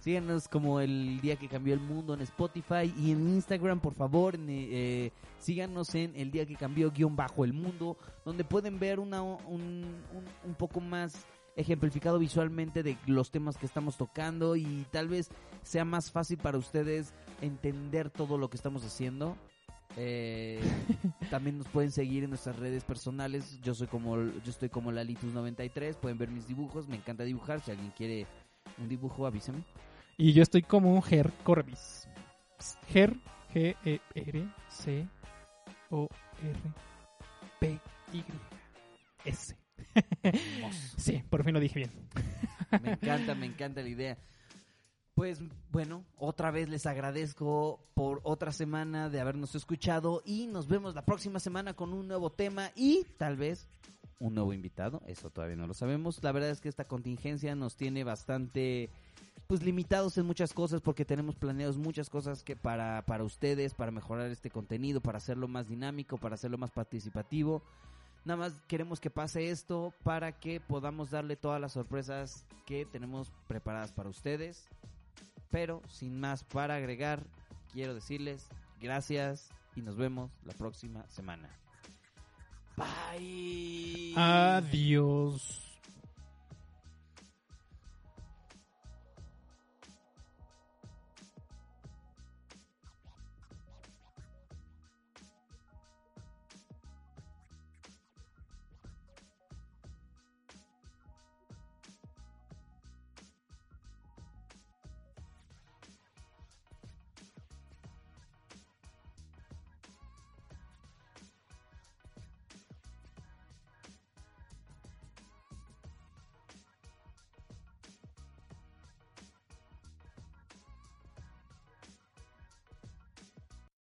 S1: Síganos como el día que cambió el mundo en Spotify y en Instagram, por favor. eh, síganos en el día que cambió guion bajo el mundo, donde pueden ver una, un, un, un poco más ejemplificado visualmente de los temas que estamos tocando y tal vez sea más fácil para ustedes entender todo lo que estamos haciendo. Eh, también nos pueden seguir en nuestras redes personales. Yo soy como yo estoy como Lalitus93. Pueden ver mis dibujos. Me encanta dibujar. Si alguien quiere un dibujo, avísame.
S2: Y yo estoy como Ger Corbis. Ger, G-E-R-C-O-R-P-Y-S. Sí, por fin lo dije bien.
S1: Me encanta, me encanta la idea. Pues bueno, otra vez les agradezco por otra semana de habernos escuchado y nos vemos la próxima semana con un nuevo tema y tal vez un nuevo invitado, eso todavía no lo sabemos. La verdad es que esta contingencia nos tiene bastante pues limitados en muchas cosas porque tenemos planeados muchas cosas que para para ustedes, para mejorar este contenido, para hacerlo más dinámico, para hacerlo más participativo. Nada más queremos que pase esto para que podamos darle todas las sorpresas que tenemos preparadas para ustedes. Pero sin más para agregar, quiero decirles gracias y nos vemos la próxima semana. Bye.
S2: Adiós.